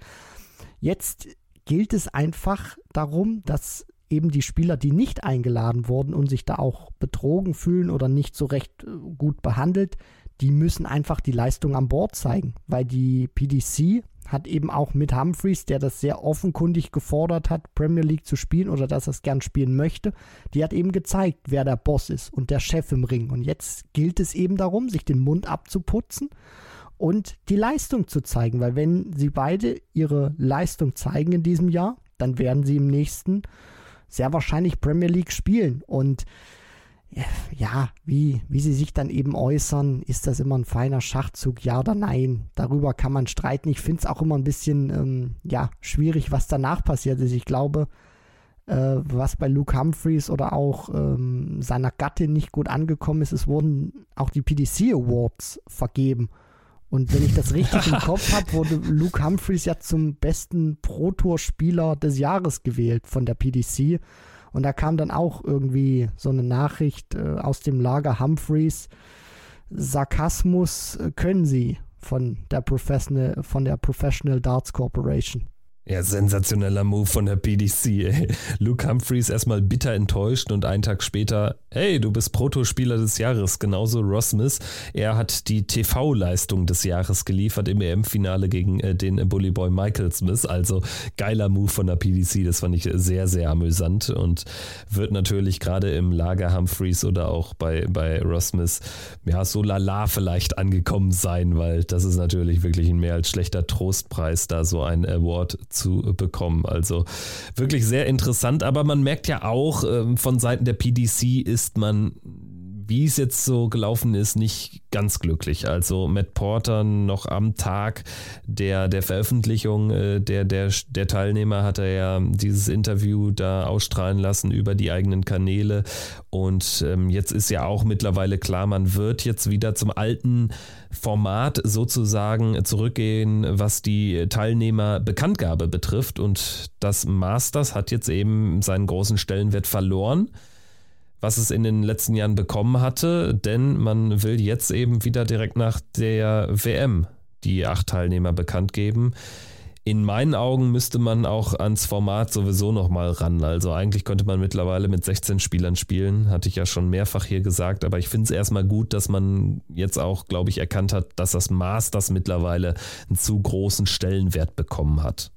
S2: Jetzt gilt es einfach darum, dass eben die Spieler, die nicht eingeladen wurden und sich da auch betrogen fühlen oder nicht so recht äh, gut behandelt, die müssen einfach die Leistung an Bord zeigen, weil die PDC hat eben auch mit Humphreys, der das sehr offenkundig gefordert hat, Premier League zu spielen oder dass er es gern spielen möchte, die hat eben gezeigt, wer der Boss ist und der Chef im Ring. Und jetzt gilt es eben darum, sich den Mund abzuputzen und die Leistung zu zeigen, weil wenn sie beide ihre Leistung zeigen in diesem Jahr, dann werden sie im nächsten sehr wahrscheinlich Premier League spielen. Und ja, wie, wie sie sich dann eben äußern, ist das immer ein feiner Schachzug, ja oder nein? Darüber kann man streiten. Ich finde es auch immer ein bisschen ähm, ja, schwierig, was danach passiert ist. Ich glaube, äh, was bei Luke Humphreys oder auch ähm, seiner Gattin nicht gut angekommen ist, es wurden auch die PDC Awards vergeben. Und wenn ich das richtig im Kopf habe, wurde Luke Humphreys ja zum besten Pro-Tour-Spieler des Jahres gewählt von der PDC. Und da kam dann auch irgendwie so eine Nachricht äh, aus dem Lager Humphreys. Sarkasmus äh, können sie von der Professional, von der Professional Darts Corporation.
S1: Ja, sensationeller Move von der PDC. Luke Humphreys erstmal bitter enttäuscht und einen Tag später, hey, du bist Protospieler des Jahres, genauso Ross Smith. Er hat die TV-Leistung des Jahres geliefert im EM-Finale gegen äh, den Bully Boy Michael Smith. Also geiler Move von der PDC, das fand ich sehr, sehr amüsant und wird natürlich gerade im Lager Humphreys oder auch bei, bei Ross Smith, ja, so lala vielleicht angekommen sein, weil das ist natürlich wirklich ein mehr als schlechter Trostpreis, da so ein Award zu bekommen. Also wirklich sehr interessant, aber man merkt ja auch, ähm, von Seiten der PDC ist man wie es jetzt so gelaufen ist, nicht ganz glücklich. Also Matt Porter noch am Tag der, der Veröffentlichung äh, der, der, der Teilnehmer hat er ja dieses Interview da ausstrahlen lassen über die eigenen Kanäle. Und ähm, jetzt ist ja auch mittlerweile klar, man wird jetzt wieder zum alten Format sozusagen zurückgehen, was die Teilnehmerbekanntgabe betrifft. Und das Masters hat jetzt eben seinen großen Stellenwert verloren was es in den letzten Jahren bekommen hatte, denn man will jetzt eben wieder direkt nach der WM die acht Teilnehmer bekannt geben. In meinen Augen müsste man auch ans Format sowieso nochmal ran. Also eigentlich könnte man mittlerweile mit 16 Spielern spielen, hatte ich ja schon mehrfach hier gesagt, aber ich finde es erstmal gut, dass man jetzt auch, glaube ich, erkannt hat, dass das Masters mittlerweile einen zu großen Stellenwert bekommen hat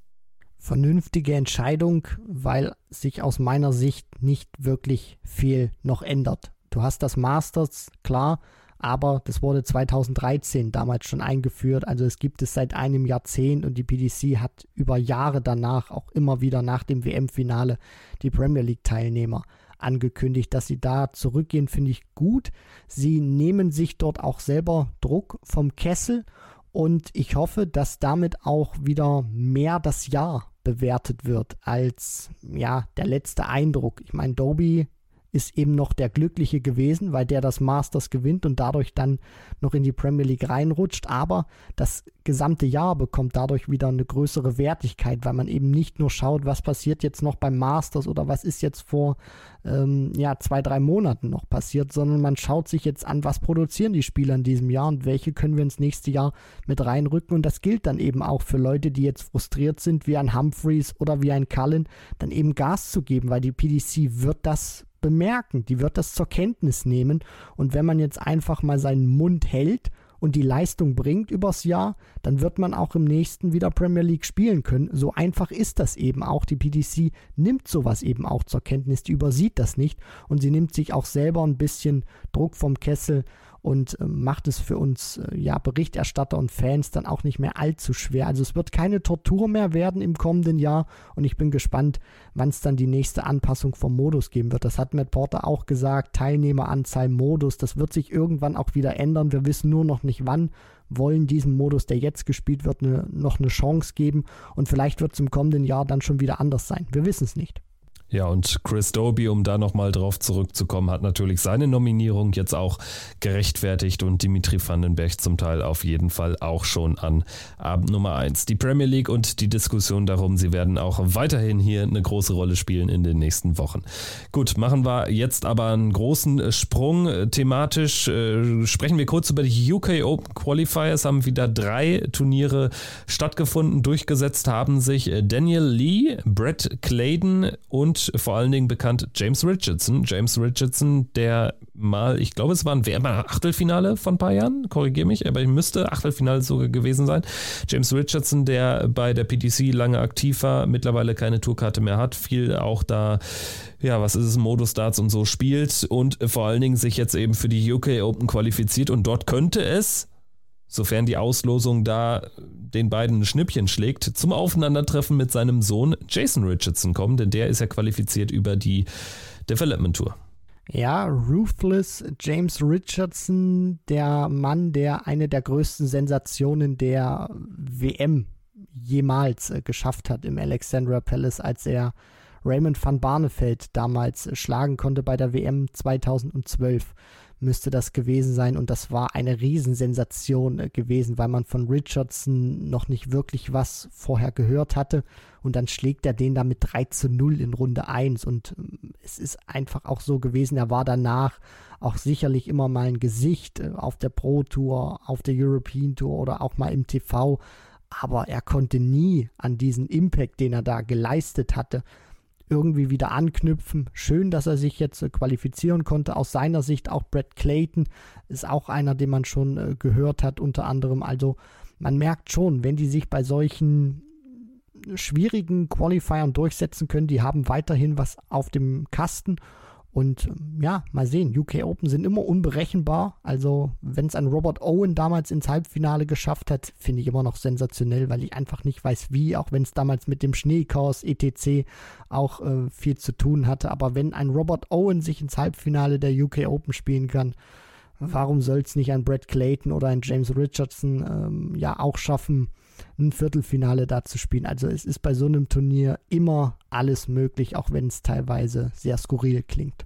S2: vernünftige Entscheidung, weil sich aus meiner Sicht nicht wirklich viel noch ändert. Du hast das Masters, klar, aber das wurde 2013 damals schon eingeführt. Also es gibt es seit einem Jahrzehnt und die PDC hat über Jahre danach auch immer wieder nach dem WM-Finale die Premier League-Teilnehmer angekündigt, dass sie da zurückgehen, finde ich gut. Sie nehmen sich dort auch selber Druck vom Kessel und ich hoffe, dass damit auch wieder mehr das Jahr bewertet wird als ja der letzte Eindruck. Ich meine, Doby ist eben noch der Glückliche gewesen, weil der das Masters gewinnt und dadurch dann noch in die Premier League reinrutscht. Aber das gesamte Jahr bekommt dadurch wieder eine größere Wertigkeit, weil man eben nicht nur schaut, was passiert jetzt noch beim Masters oder was ist jetzt vor ähm, ja, zwei, drei Monaten noch passiert, sondern man schaut sich jetzt an, was produzieren die Spieler in diesem Jahr und welche können wir ins nächste Jahr mit reinrücken. Und das gilt dann eben auch für Leute, die jetzt frustriert sind, wie ein Humphreys oder wie ein Cullen, dann eben Gas zu geben, weil die PDC wird das bemerken, die wird das zur Kenntnis nehmen. Und wenn man jetzt einfach mal seinen Mund hält und die Leistung bringt übers Jahr, dann wird man auch im nächsten wieder Premier League spielen können. So einfach ist das eben auch. Die PDC nimmt sowas eben auch zur Kenntnis, die übersieht das nicht und sie nimmt sich auch selber ein bisschen Druck vom Kessel und äh, macht es für uns äh, ja Berichterstatter und Fans dann auch nicht mehr allzu schwer. Also es wird keine Tortur mehr werden im kommenden Jahr und ich bin gespannt, wann es dann die nächste Anpassung vom Modus geben wird. Das hat Matt Porter auch gesagt, Teilnehmeranzahl, Modus, das wird sich irgendwann auch wieder ändern. Wir wissen nur noch nicht wann wollen diesem Modus, der jetzt gespielt wird, ne, noch eine Chance geben und vielleicht wird es im kommenden Jahr dann schon wieder anders sein. Wir wissen es nicht.
S1: Ja, und Chris Doby, um da nochmal drauf zurückzukommen, hat natürlich seine Nominierung jetzt auch gerechtfertigt und Dimitri Vandenberg zum Teil auf jeden Fall auch schon an Abend Nummer 1. Die Premier League und die Diskussion darum, sie werden auch weiterhin hier eine große Rolle spielen in den nächsten Wochen. Gut, machen wir jetzt aber einen großen Sprung. Thematisch äh, sprechen wir kurz über die UK Open Qualifiers, haben wieder drei Turniere stattgefunden, durchgesetzt haben sich Daniel Lee, Brett Clayton und vor allen Dingen bekannt James Richardson. James Richardson, der mal, ich glaube, es war ein Achtelfinale von ein paar Jahren, korrigiere mich, aber ich müsste Achtelfinale sogar gewesen sein. James Richardson, der bei der PTC lange aktiv war, mittlerweile keine Tourkarte mehr hat, viel auch da, ja, was ist es, Modus Darts und so spielt und vor allen Dingen sich jetzt eben für die UK Open qualifiziert und dort könnte es sofern die Auslosung da den beiden ein Schnippchen schlägt, zum Aufeinandertreffen mit seinem Sohn Jason Richardson kommen, denn der ist ja qualifiziert über die Development Tour.
S2: Ja, Ruthless James Richardson, der Mann, der eine der größten Sensationen der WM jemals äh, geschafft hat im Alexandra Palace, als er Raymond van Barneveld damals äh, schlagen konnte bei der WM 2012 müsste das gewesen sein. Und das war eine Riesensensation äh, gewesen, weil man von Richardson noch nicht wirklich was vorher gehört hatte. Und dann schlägt er den da mit 3 zu 0 in Runde 1. Und ähm, es ist einfach auch so gewesen, er war danach auch sicherlich immer mal ein Gesicht äh, auf der Pro Tour, auf der European Tour oder auch mal im TV. Aber er konnte nie an diesen Impact, den er da geleistet hatte, irgendwie wieder anknüpfen. Schön, dass er sich jetzt äh, qualifizieren konnte. Aus seiner Sicht auch Brad Clayton ist auch einer, den man schon äh, gehört hat, unter anderem. Also man merkt schon, wenn die sich bei solchen schwierigen Qualifiern durchsetzen können, die haben weiterhin was auf dem Kasten und ähm, ja, mal sehen. UK Open sind immer unberechenbar. Also, wenn es ein Robert Owen damals ins Halbfinale geschafft hat, finde ich immer noch sensationell, weil ich einfach nicht weiß, wie, auch wenn es damals mit dem Schneechaos etc. auch äh, viel zu tun hatte. Aber wenn ein Robert Owen sich ins Halbfinale der UK Open spielen kann, warum soll es nicht ein Brad Clayton oder ein James Richardson ähm, ja auch schaffen? Ein Viertelfinale da zu spielen. Also es ist bei so einem Turnier immer alles möglich, auch wenn es teilweise sehr skurril klingt.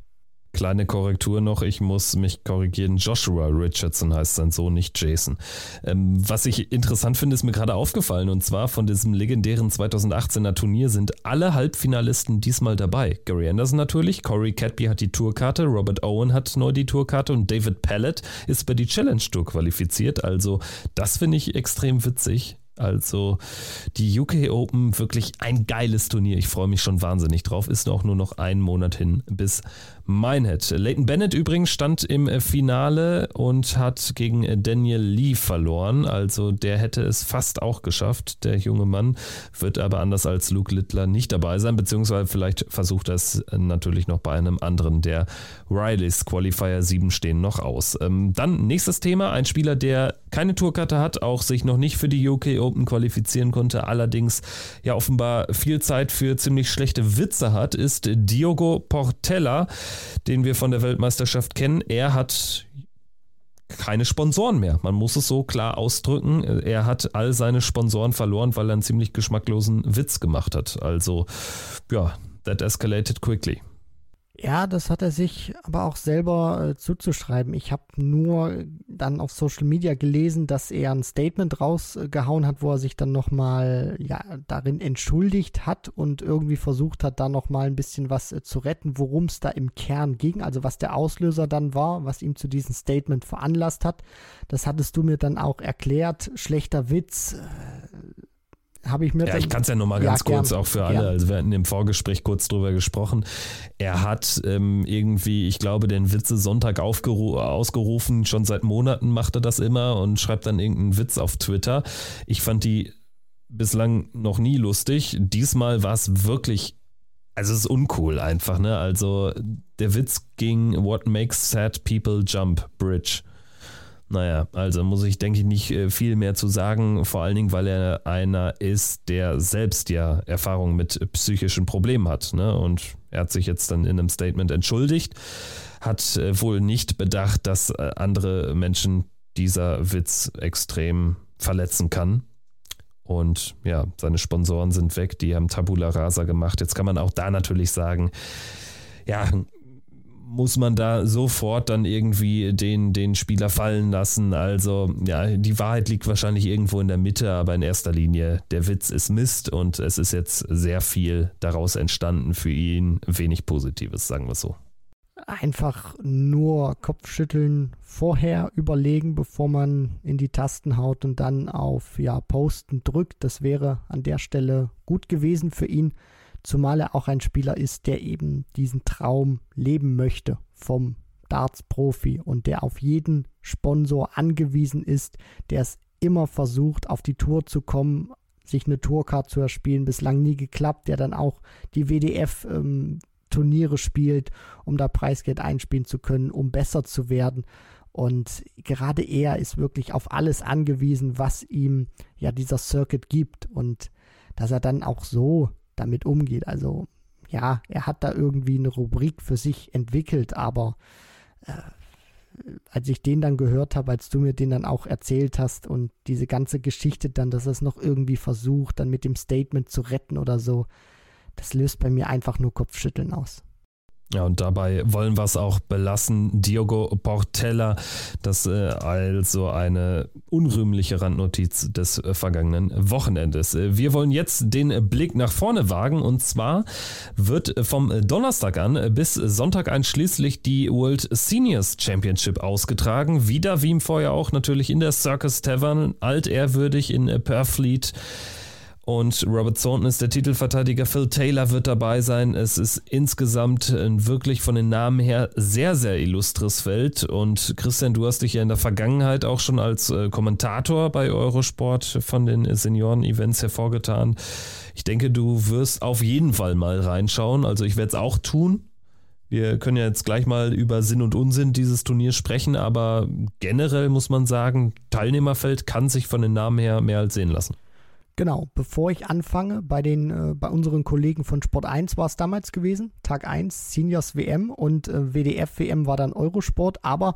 S1: Kleine Korrektur noch, ich muss mich korrigieren. Joshua Richardson heißt sein Sohn, nicht Jason. Ähm, was ich interessant finde, ist mir gerade aufgefallen und zwar von diesem legendären 2018er Turnier sind alle Halbfinalisten diesmal dabei. Gary Anderson natürlich, Corey Cadby hat die Tourkarte, Robert Owen hat neu die Tourkarte und David Pallett ist bei die Challenge Tour qualifiziert. Also das finde ich extrem witzig. Also die UK Open, wirklich ein geiles Turnier. Ich freue mich schon wahnsinnig drauf. Ist auch nur noch ein Monat hin bis Minehead. Leighton Bennett übrigens stand im Finale und hat gegen Daniel Lee verloren. Also der hätte es fast auch geschafft. Der junge Mann wird aber anders als Luke Littler nicht dabei sein, beziehungsweise vielleicht versucht er es natürlich noch bei einem anderen. Der Rileys Qualifier 7 stehen noch aus. Ähm, dann nächstes Thema. Ein Spieler, der keine Tourkarte hat, auch sich noch nicht für die UK Open qualifizieren konnte, allerdings ja offenbar viel Zeit für ziemlich schlechte Witze hat, ist Diogo Portella den wir von der Weltmeisterschaft kennen. Er hat keine Sponsoren mehr. Man muss es so klar ausdrücken. Er hat all seine Sponsoren verloren, weil er einen ziemlich geschmacklosen Witz gemacht hat. Also, ja, that escalated quickly.
S2: Ja, das hat er sich aber auch selber äh, zuzuschreiben. Ich habe nur dann auf Social Media gelesen, dass er ein Statement rausgehauen hat, wo er sich dann nochmal ja, darin entschuldigt hat und irgendwie versucht hat, da nochmal ein bisschen was äh, zu retten, worum es da im Kern ging, also was der Auslöser dann war, was ihm zu diesem Statement veranlasst hat. Das hattest du mir dann auch erklärt. Schlechter Witz, äh, habe ich mir.
S1: Ja, ich kann es ja nochmal ganz ja, kurz gern, auch für alle. Gern. Also wir hatten im Vorgespräch kurz drüber gesprochen. Er hat ähm, irgendwie, ich glaube, den Witze Sonntag ausgerufen. Schon seit Monaten macht er das immer und schreibt dann irgendeinen Witz auf Twitter. Ich fand die bislang noch nie lustig. Diesmal war es wirklich also es ist uncool einfach, ne? Also der Witz ging What makes sad people jump bridge. Naja, also muss ich, denke ich, nicht äh, viel mehr zu sagen, vor allen Dingen, weil er einer ist, der selbst ja Erfahrung mit psychischen Problemen hat. Ne? Und er hat sich jetzt dann in einem Statement entschuldigt, hat äh, wohl nicht bedacht, dass äh, andere Menschen dieser Witz extrem verletzen kann. Und ja, seine Sponsoren sind weg, die haben Tabula Rasa gemacht. Jetzt kann man auch da natürlich sagen, ja, muss man da sofort dann irgendwie den, den Spieler fallen lassen. Also ja, die Wahrheit liegt wahrscheinlich irgendwo in der Mitte, aber in erster Linie, der Witz ist Mist und es ist jetzt sehr viel daraus entstanden für ihn. Wenig Positives, sagen wir so.
S2: Einfach nur Kopfschütteln vorher überlegen, bevor man in die Tasten haut und dann auf ja, Posten drückt. Das wäre an der Stelle gut gewesen für ihn zumal er auch ein Spieler ist, der eben diesen Traum leben möchte vom Darts-Profi und der auf jeden Sponsor angewiesen ist, der es immer versucht, auf die Tour zu kommen, sich eine Tourcard zu erspielen, bislang nie geklappt, der dann auch die WDF ähm, Turniere spielt, um da Preisgeld einspielen zu können, um besser zu werden. Und gerade er ist wirklich auf alles angewiesen, was ihm ja dieser Circuit gibt. Und dass er dann auch so damit umgeht. Also ja, er hat da irgendwie eine Rubrik für sich entwickelt, aber äh, als ich den dann gehört habe, als du mir den dann auch erzählt hast und diese ganze Geschichte dann, dass er es noch irgendwie versucht, dann mit dem Statement zu retten oder so, das löst bei mir einfach nur Kopfschütteln aus.
S1: Ja, und dabei wollen wir es auch belassen. Diogo Portella, das äh, also eine unrühmliche Randnotiz des äh, vergangenen Wochenendes. Äh, wir wollen jetzt den Blick nach vorne wagen und zwar wird vom Donnerstag an bis Sonntag einschließlich die World Seniors Championship ausgetragen. Wieder wie im Vorjahr auch natürlich in der Circus Tavern, altehrwürdig in Purfleet. Und Robert Thornton ist der Titelverteidiger. Phil Taylor wird dabei sein. Es ist insgesamt ein wirklich von den Namen her sehr, sehr illustres Feld. Und Christian, du hast dich ja in der Vergangenheit auch schon als äh, Kommentator bei Eurosport von den Senioren-Events hervorgetan. Ich denke, du wirst auf jeden Fall mal reinschauen. Also ich werde es auch tun. Wir können ja jetzt gleich mal über Sinn und Unsinn dieses Turniers sprechen, aber generell muss man sagen, Teilnehmerfeld kann sich von den Namen her mehr als sehen lassen.
S2: Genau, bevor ich anfange, bei den, äh, bei unseren Kollegen von Sport 1 war es damals gewesen, Tag 1 Seniors WM und äh, WDF WM war dann Eurosport, aber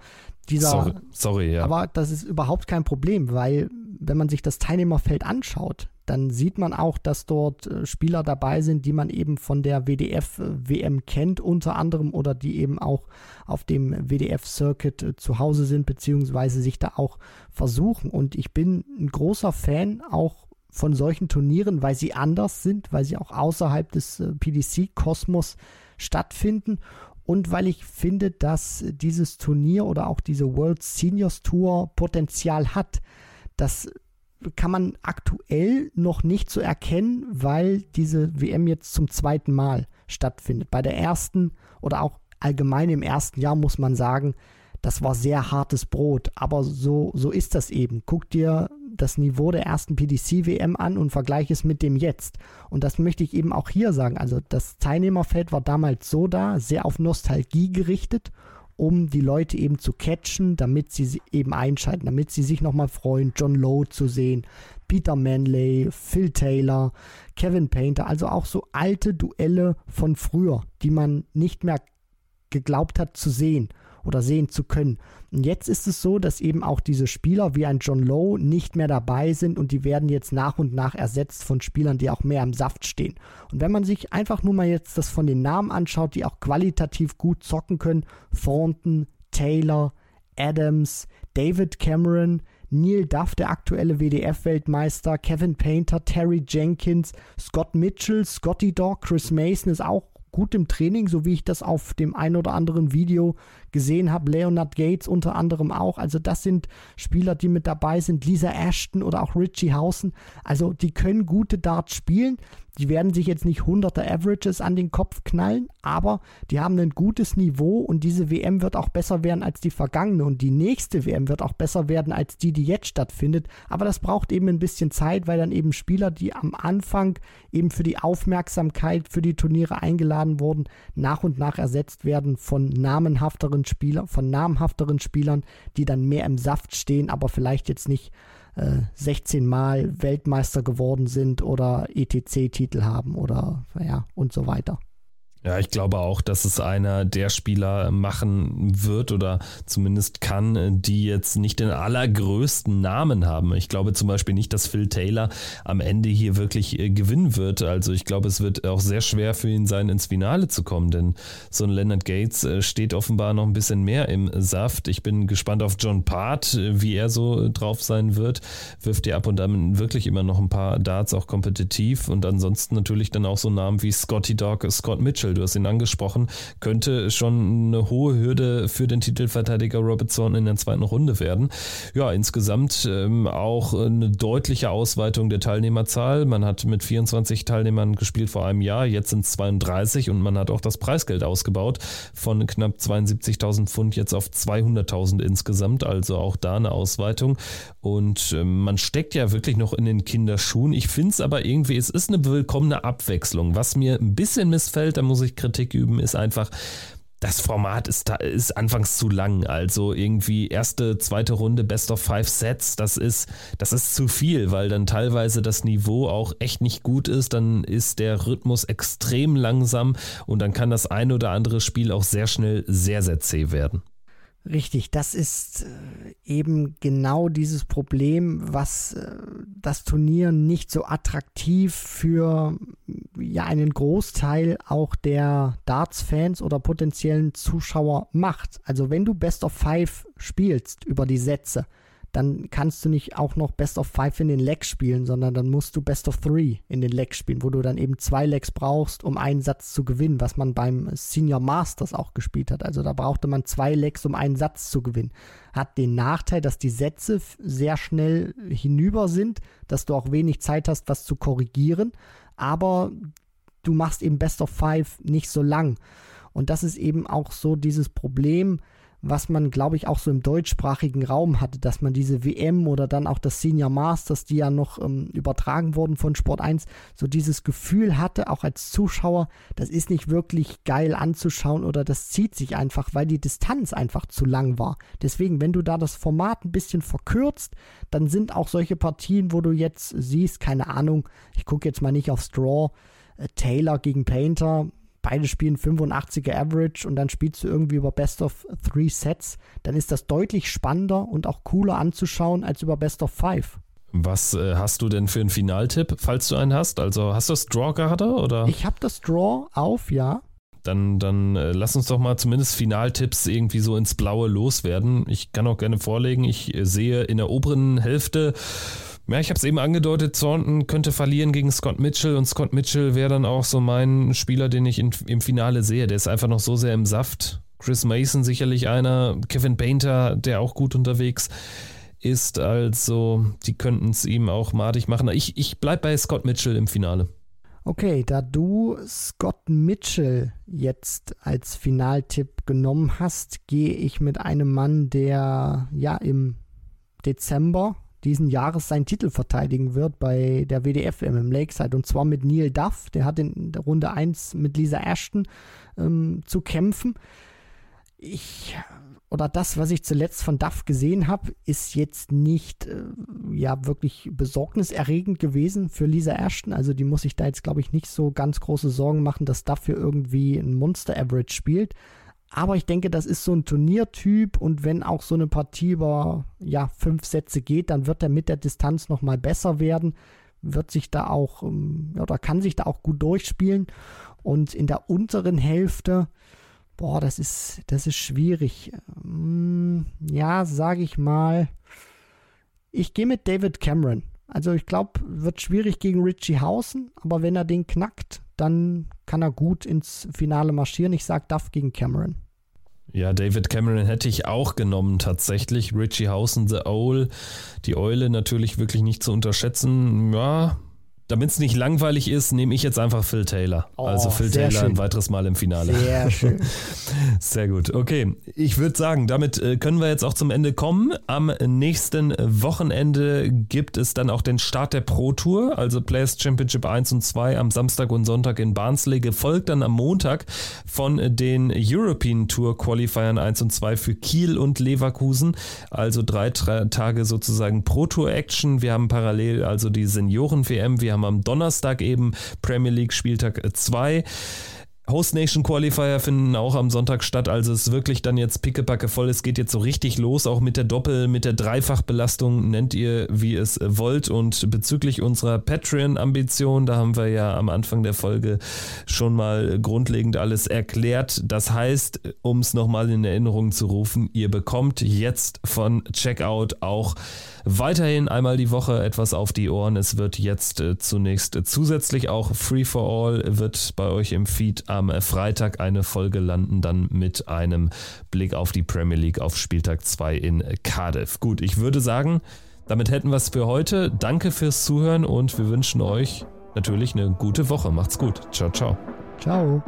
S2: dieser
S1: sorry, sorry, ja.
S2: Aber das ist überhaupt kein Problem, weil wenn man sich das Teilnehmerfeld anschaut, dann sieht man auch, dass dort äh, Spieler dabei sind, die man eben von der WDF äh, WM kennt, unter anderem oder die eben auch auf dem WDF Circuit äh, zu Hause sind, beziehungsweise sich da auch versuchen. Und ich bin ein großer Fan auch von solchen Turnieren, weil sie anders sind, weil sie auch außerhalb des äh, PDC-Kosmos stattfinden und weil ich finde, dass dieses Turnier oder auch diese World Seniors Tour Potenzial hat. Das kann man aktuell noch nicht so erkennen, weil diese WM jetzt zum zweiten Mal stattfindet. Bei der ersten oder auch allgemein im ersten Jahr muss man sagen, das war sehr hartes Brot. Aber so, so ist das eben. Guck dir das Niveau der ersten PDC-WM an und vergleiche es mit dem jetzt. Und das möchte ich eben auch hier sagen. Also das Teilnehmerfeld war damals so da, sehr auf Nostalgie gerichtet, um die Leute eben zu catchen, damit sie eben einschalten, damit sie sich nochmal freuen, John Lowe zu sehen, Peter Manley, Phil Taylor, Kevin Painter, also auch so alte Duelle von früher, die man nicht mehr geglaubt hat zu sehen oder sehen zu können. Und jetzt ist es so, dass eben auch diese Spieler wie ein John Lowe nicht mehr dabei sind und die werden jetzt nach und nach ersetzt von Spielern, die auch mehr im Saft stehen. Und wenn man sich einfach nur mal jetzt das von den Namen anschaut, die auch qualitativ gut zocken können, Thornton, Taylor, Adams, David Cameron, Neil Duff, der aktuelle WDF-Weltmeister, Kevin Painter, Terry Jenkins, Scott Mitchell, Scotty Dog, Chris Mason ist auch gut im Training, so wie ich das auf dem ein oder anderen Video gesehen habe. Leonard Gates unter anderem auch. Also das sind Spieler, die mit dabei sind. Lisa Ashton oder auch Richie Hausen. Also die können gute Darts spielen. Die werden sich jetzt nicht hunderte Averages an den Kopf knallen, aber die haben ein gutes Niveau und diese WM wird auch besser werden als die vergangene und die nächste WM wird auch besser werden als die, die jetzt stattfindet. Aber das braucht eben ein bisschen Zeit, weil dann eben Spieler, die am Anfang eben für die Aufmerksamkeit für die Turniere eingeladen wurden, nach und nach ersetzt werden von namenhafteren Spielern, von namhafteren Spielern, die dann mehr im Saft stehen, aber vielleicht jetzt nicht 16 äh, Mal Weltmeister geworden sind oder ETC-Titel haben oder ja und so weiter.
S1: Ja, ich glaube auch, dass es einer der Spieler machen wird oder zumindest kann, die jetzt nicht den allergrößten Namen haben. Ich glaube zum Beispiel nicht, dass Phil Taylor am Ende hier wirklich äh, gewinnen wird. Also ich glaube, es wird auch sehr schwer für ihn sein, ins Finale zu kommen, denn so ein Leonard Gates äh, steht offenbar noch ein bisschen mehr im Saft. Ich bin gespannt auf John Part, äh, wie er so drauf sein wird. Wirft er ab und an wirklich immer noch ein paar Darts auch kompetitiv und ansonsten natürlich dann auch so Namen wie Scotty Dog, Scott Mitchell du hast ihn angesprochen, könnte schon eine hohe Hürde für den Titelverteidiger Robert Thornton in der zweiten Runde werden. Ja, insgesamt ähm, auch eine deutliche Ausweitung der Teilnehmerzahl. Man hat mit 24 Teilnehmern gespielt vor einem Jahr, jetzt sind es 32 und man hat auch das Preisgeld ausgebaut von knapp 72.000 Pfund jetzt auf 200.000 insgesamt, also auch da eine Ausweitung. Und ähm, man steckt ja wirklich noch in den Kinderschuhen. Ich finde es aber irgendwie, es ist eine willkommene Abwechslung. Was mir ein bisschen missfällt, da muss ich Kritik üben, ist einfach, das Format ist, ist anfangs zu lang. Also irgendwie erste, zweite Runde, Best of Five Sets, das ist, das ist zu viel, weil dann teilweise das Niveau auch echt nicht gut ist. Dann ist der Rhythmus extrem langsam und dann kann das ein oder andere Spiel auch sehr schnell sehr, sehr zäh werden.
S2: Richtig, das ist äh, eben genau dieses Problem, was äh, das Turnier nicht so attraktiv für ja einen Großteil auch der Darts-Fans oder potenziellen Zuschauer macht. Also wenn du Best of Five spielst über die Sätze, dann kannst du nicht auch noch Best of Five in den Legs spielen, sondern dann musst du Best of Three in den Legs spielen, wo du dann eben zwei Legs brauchst, um einen Satz zu gewinnen, was man beim Senior Masters auch gespielt hat. Also da brauchte man zwei Legs, um einen Satz zu gewinnen. Hat den Nachteil, dass die Sätze sehr schnell hinüber sind, dass du auch wenig Zeit hast, was zu korrigieren, aber du machst eben Best of Five nicht so lang. Und das ist eben auch so dieses Problem, was man, glaube ich, auch so im deutschsprachigen Raum hatte, dass man diese WM oder dann auch das Senior Masters, die ja noch ähm, übertragen wurden von Sport 1, so dieses Gefühl hatte, auch als Zuschauer, das ist nicht wirklich geil anzuschauen oder das zieht sich einfach, weil die Distanz einfach zu lang war. Deswegen, wenn du da das Format ein bisschen verkürzt, dann sind auch solche Partien, wo du jetzt siehst, keine Ahnung, ich gucke jetzt mal nicht auf Straw, äh, Taylor gegen Painter, beide spielen 85er Average und dann spielst du irgendwie über Best of Three Sets, dann ist das deutlich spannender und auch cooler anzuschauen als über Best of Five.
S1: Was äh, hast du denn für einen Finaltipp, falls du einen hast? Also hast du das Draw gerade oder?
S2: Ich habe das Draw auf, ja.
S1: Dann, dann äh, lass uns doch mal zumindest Finaltipps irgendwie so ins Blaue loswerden. Ich kann auch gerne vorlegen. Ich äh, sehe in der oberen Hälfte ja, ich habe es eben angedeutet, Thornton könnte verlieren gegen Scott Mitchell und Scott Mitchell wäre dann auch so mein Spieler, den ich in, im Finale sehe. Der ist einfach noch so sehr im Saft. Chris Mason sicherlich einer, Kevin Painter, der auch gut unterwegs ist. Also, die könnten es ihm auch madig machen. Ich, ich bleibe bei Scott Mitchell im Finale.
S2: Okay, da du Scott Mitchell jetzt als Finaltipp genommen hast, gehe ich mit einem Mann, der ja im Dezember diesen Jahres seinen Titel verteidigen wird bei der WDF-WM im Lakeside und zwar mit Neil Duff. Der hat in Runde 1 mit Lisa Ashton ähm, zu kämpfen. Ich oder das, was ich zuletzt von Duff gesehen habe, ist jetzt nicht äh, ja wirklich besorgniserregend gewesen für Lisa Ashton. Also die muss sich da jetzt, glaube ich, nicht so ganz große Sorgen machen, dass Duff hier irgendwie ein Monster-Average spielt. Aber ich denke, das ist so ein Turniertyp und wenn auch so eine Partie über ja, fünf Sätze geht, dann wird er mit der Distanz nochmal besser werden, wird sich da auch ähm, oder kann sich da auch gut durchspielen. Und in der unteren Hälfte Boah, das ist, das ist schwierig. Hm, ja, sage ich mal. Ich gehe mit David Cameron. Also ich glaube, wird schwierig gegen Richie Hausen, aber wenn er den knackt, dann kann er gut ins Finale marschieren. Ich sage Duff gegen Cameron.
S1: Ja, David Cameron hätte ich auch genommen tatsächlich. Richie Hausen, The Owl, die Eule natürlich wirklich nicht zu unterschätzen. Ja, damit es nicht langweilig ist, nehme ich jetzt einfach Phil Taylor. Oh, also Phil Taylor schön. ein weiteres Mal im Finale.
S2: Sehr schön.
S1: sehr gut. Okay, ich würde sagen, damit äh, können wir jetzt auch zum Ende kommen. Am nächsten Wochenende gibt es dann auch den Start der Pro Tour, also Players Championship 1 und 2 am Samstag und Sonntag in Barnsley, gefolgt dann am Montag von den European Tour Qualifiern 1 und 2 für Kiel und Leverkusen. Also drei, Tage sozusagen Pro Tour Action. Wir haben parallel also die Senioren WM, wir haben am Donnerstag eben Premier League Spieltag 2. Host Nation Qualifier finden auch am Sonntag statt, also es ist wirklich dann jetzt pickepacke voll. Es geht jetzt so richtig los, auch mit der Doppel-, mit der Dreifachbelastung, nennt ihr, wie es wollt. Und bezüglich unserer Patreon-Ambition, da haben wir ja am Anfang der Folge schon mal grundlegend alles erklärt. Das heißt, um es nochmal in Erinnerung zu rufen, ihr bekommt jetzt von Checkout auch weiterhin einmal die Woche etwas auf die Ohren. Es wird jetzt äh, zunächst äh, zusätzlich auch Free for All wird bei euch im Feed am Freitag eine Folge landen, dann mit einem Blick auf die Premier League auf Spieltag 2 in Cardiff. Gut, ich würde sagen, damit hätten wir es für heute. Danke fürs Zuhören und wir wünschen euch natürlich eine gute Woche. Macht's gut. Ciao, ciao.
S2: Ciao.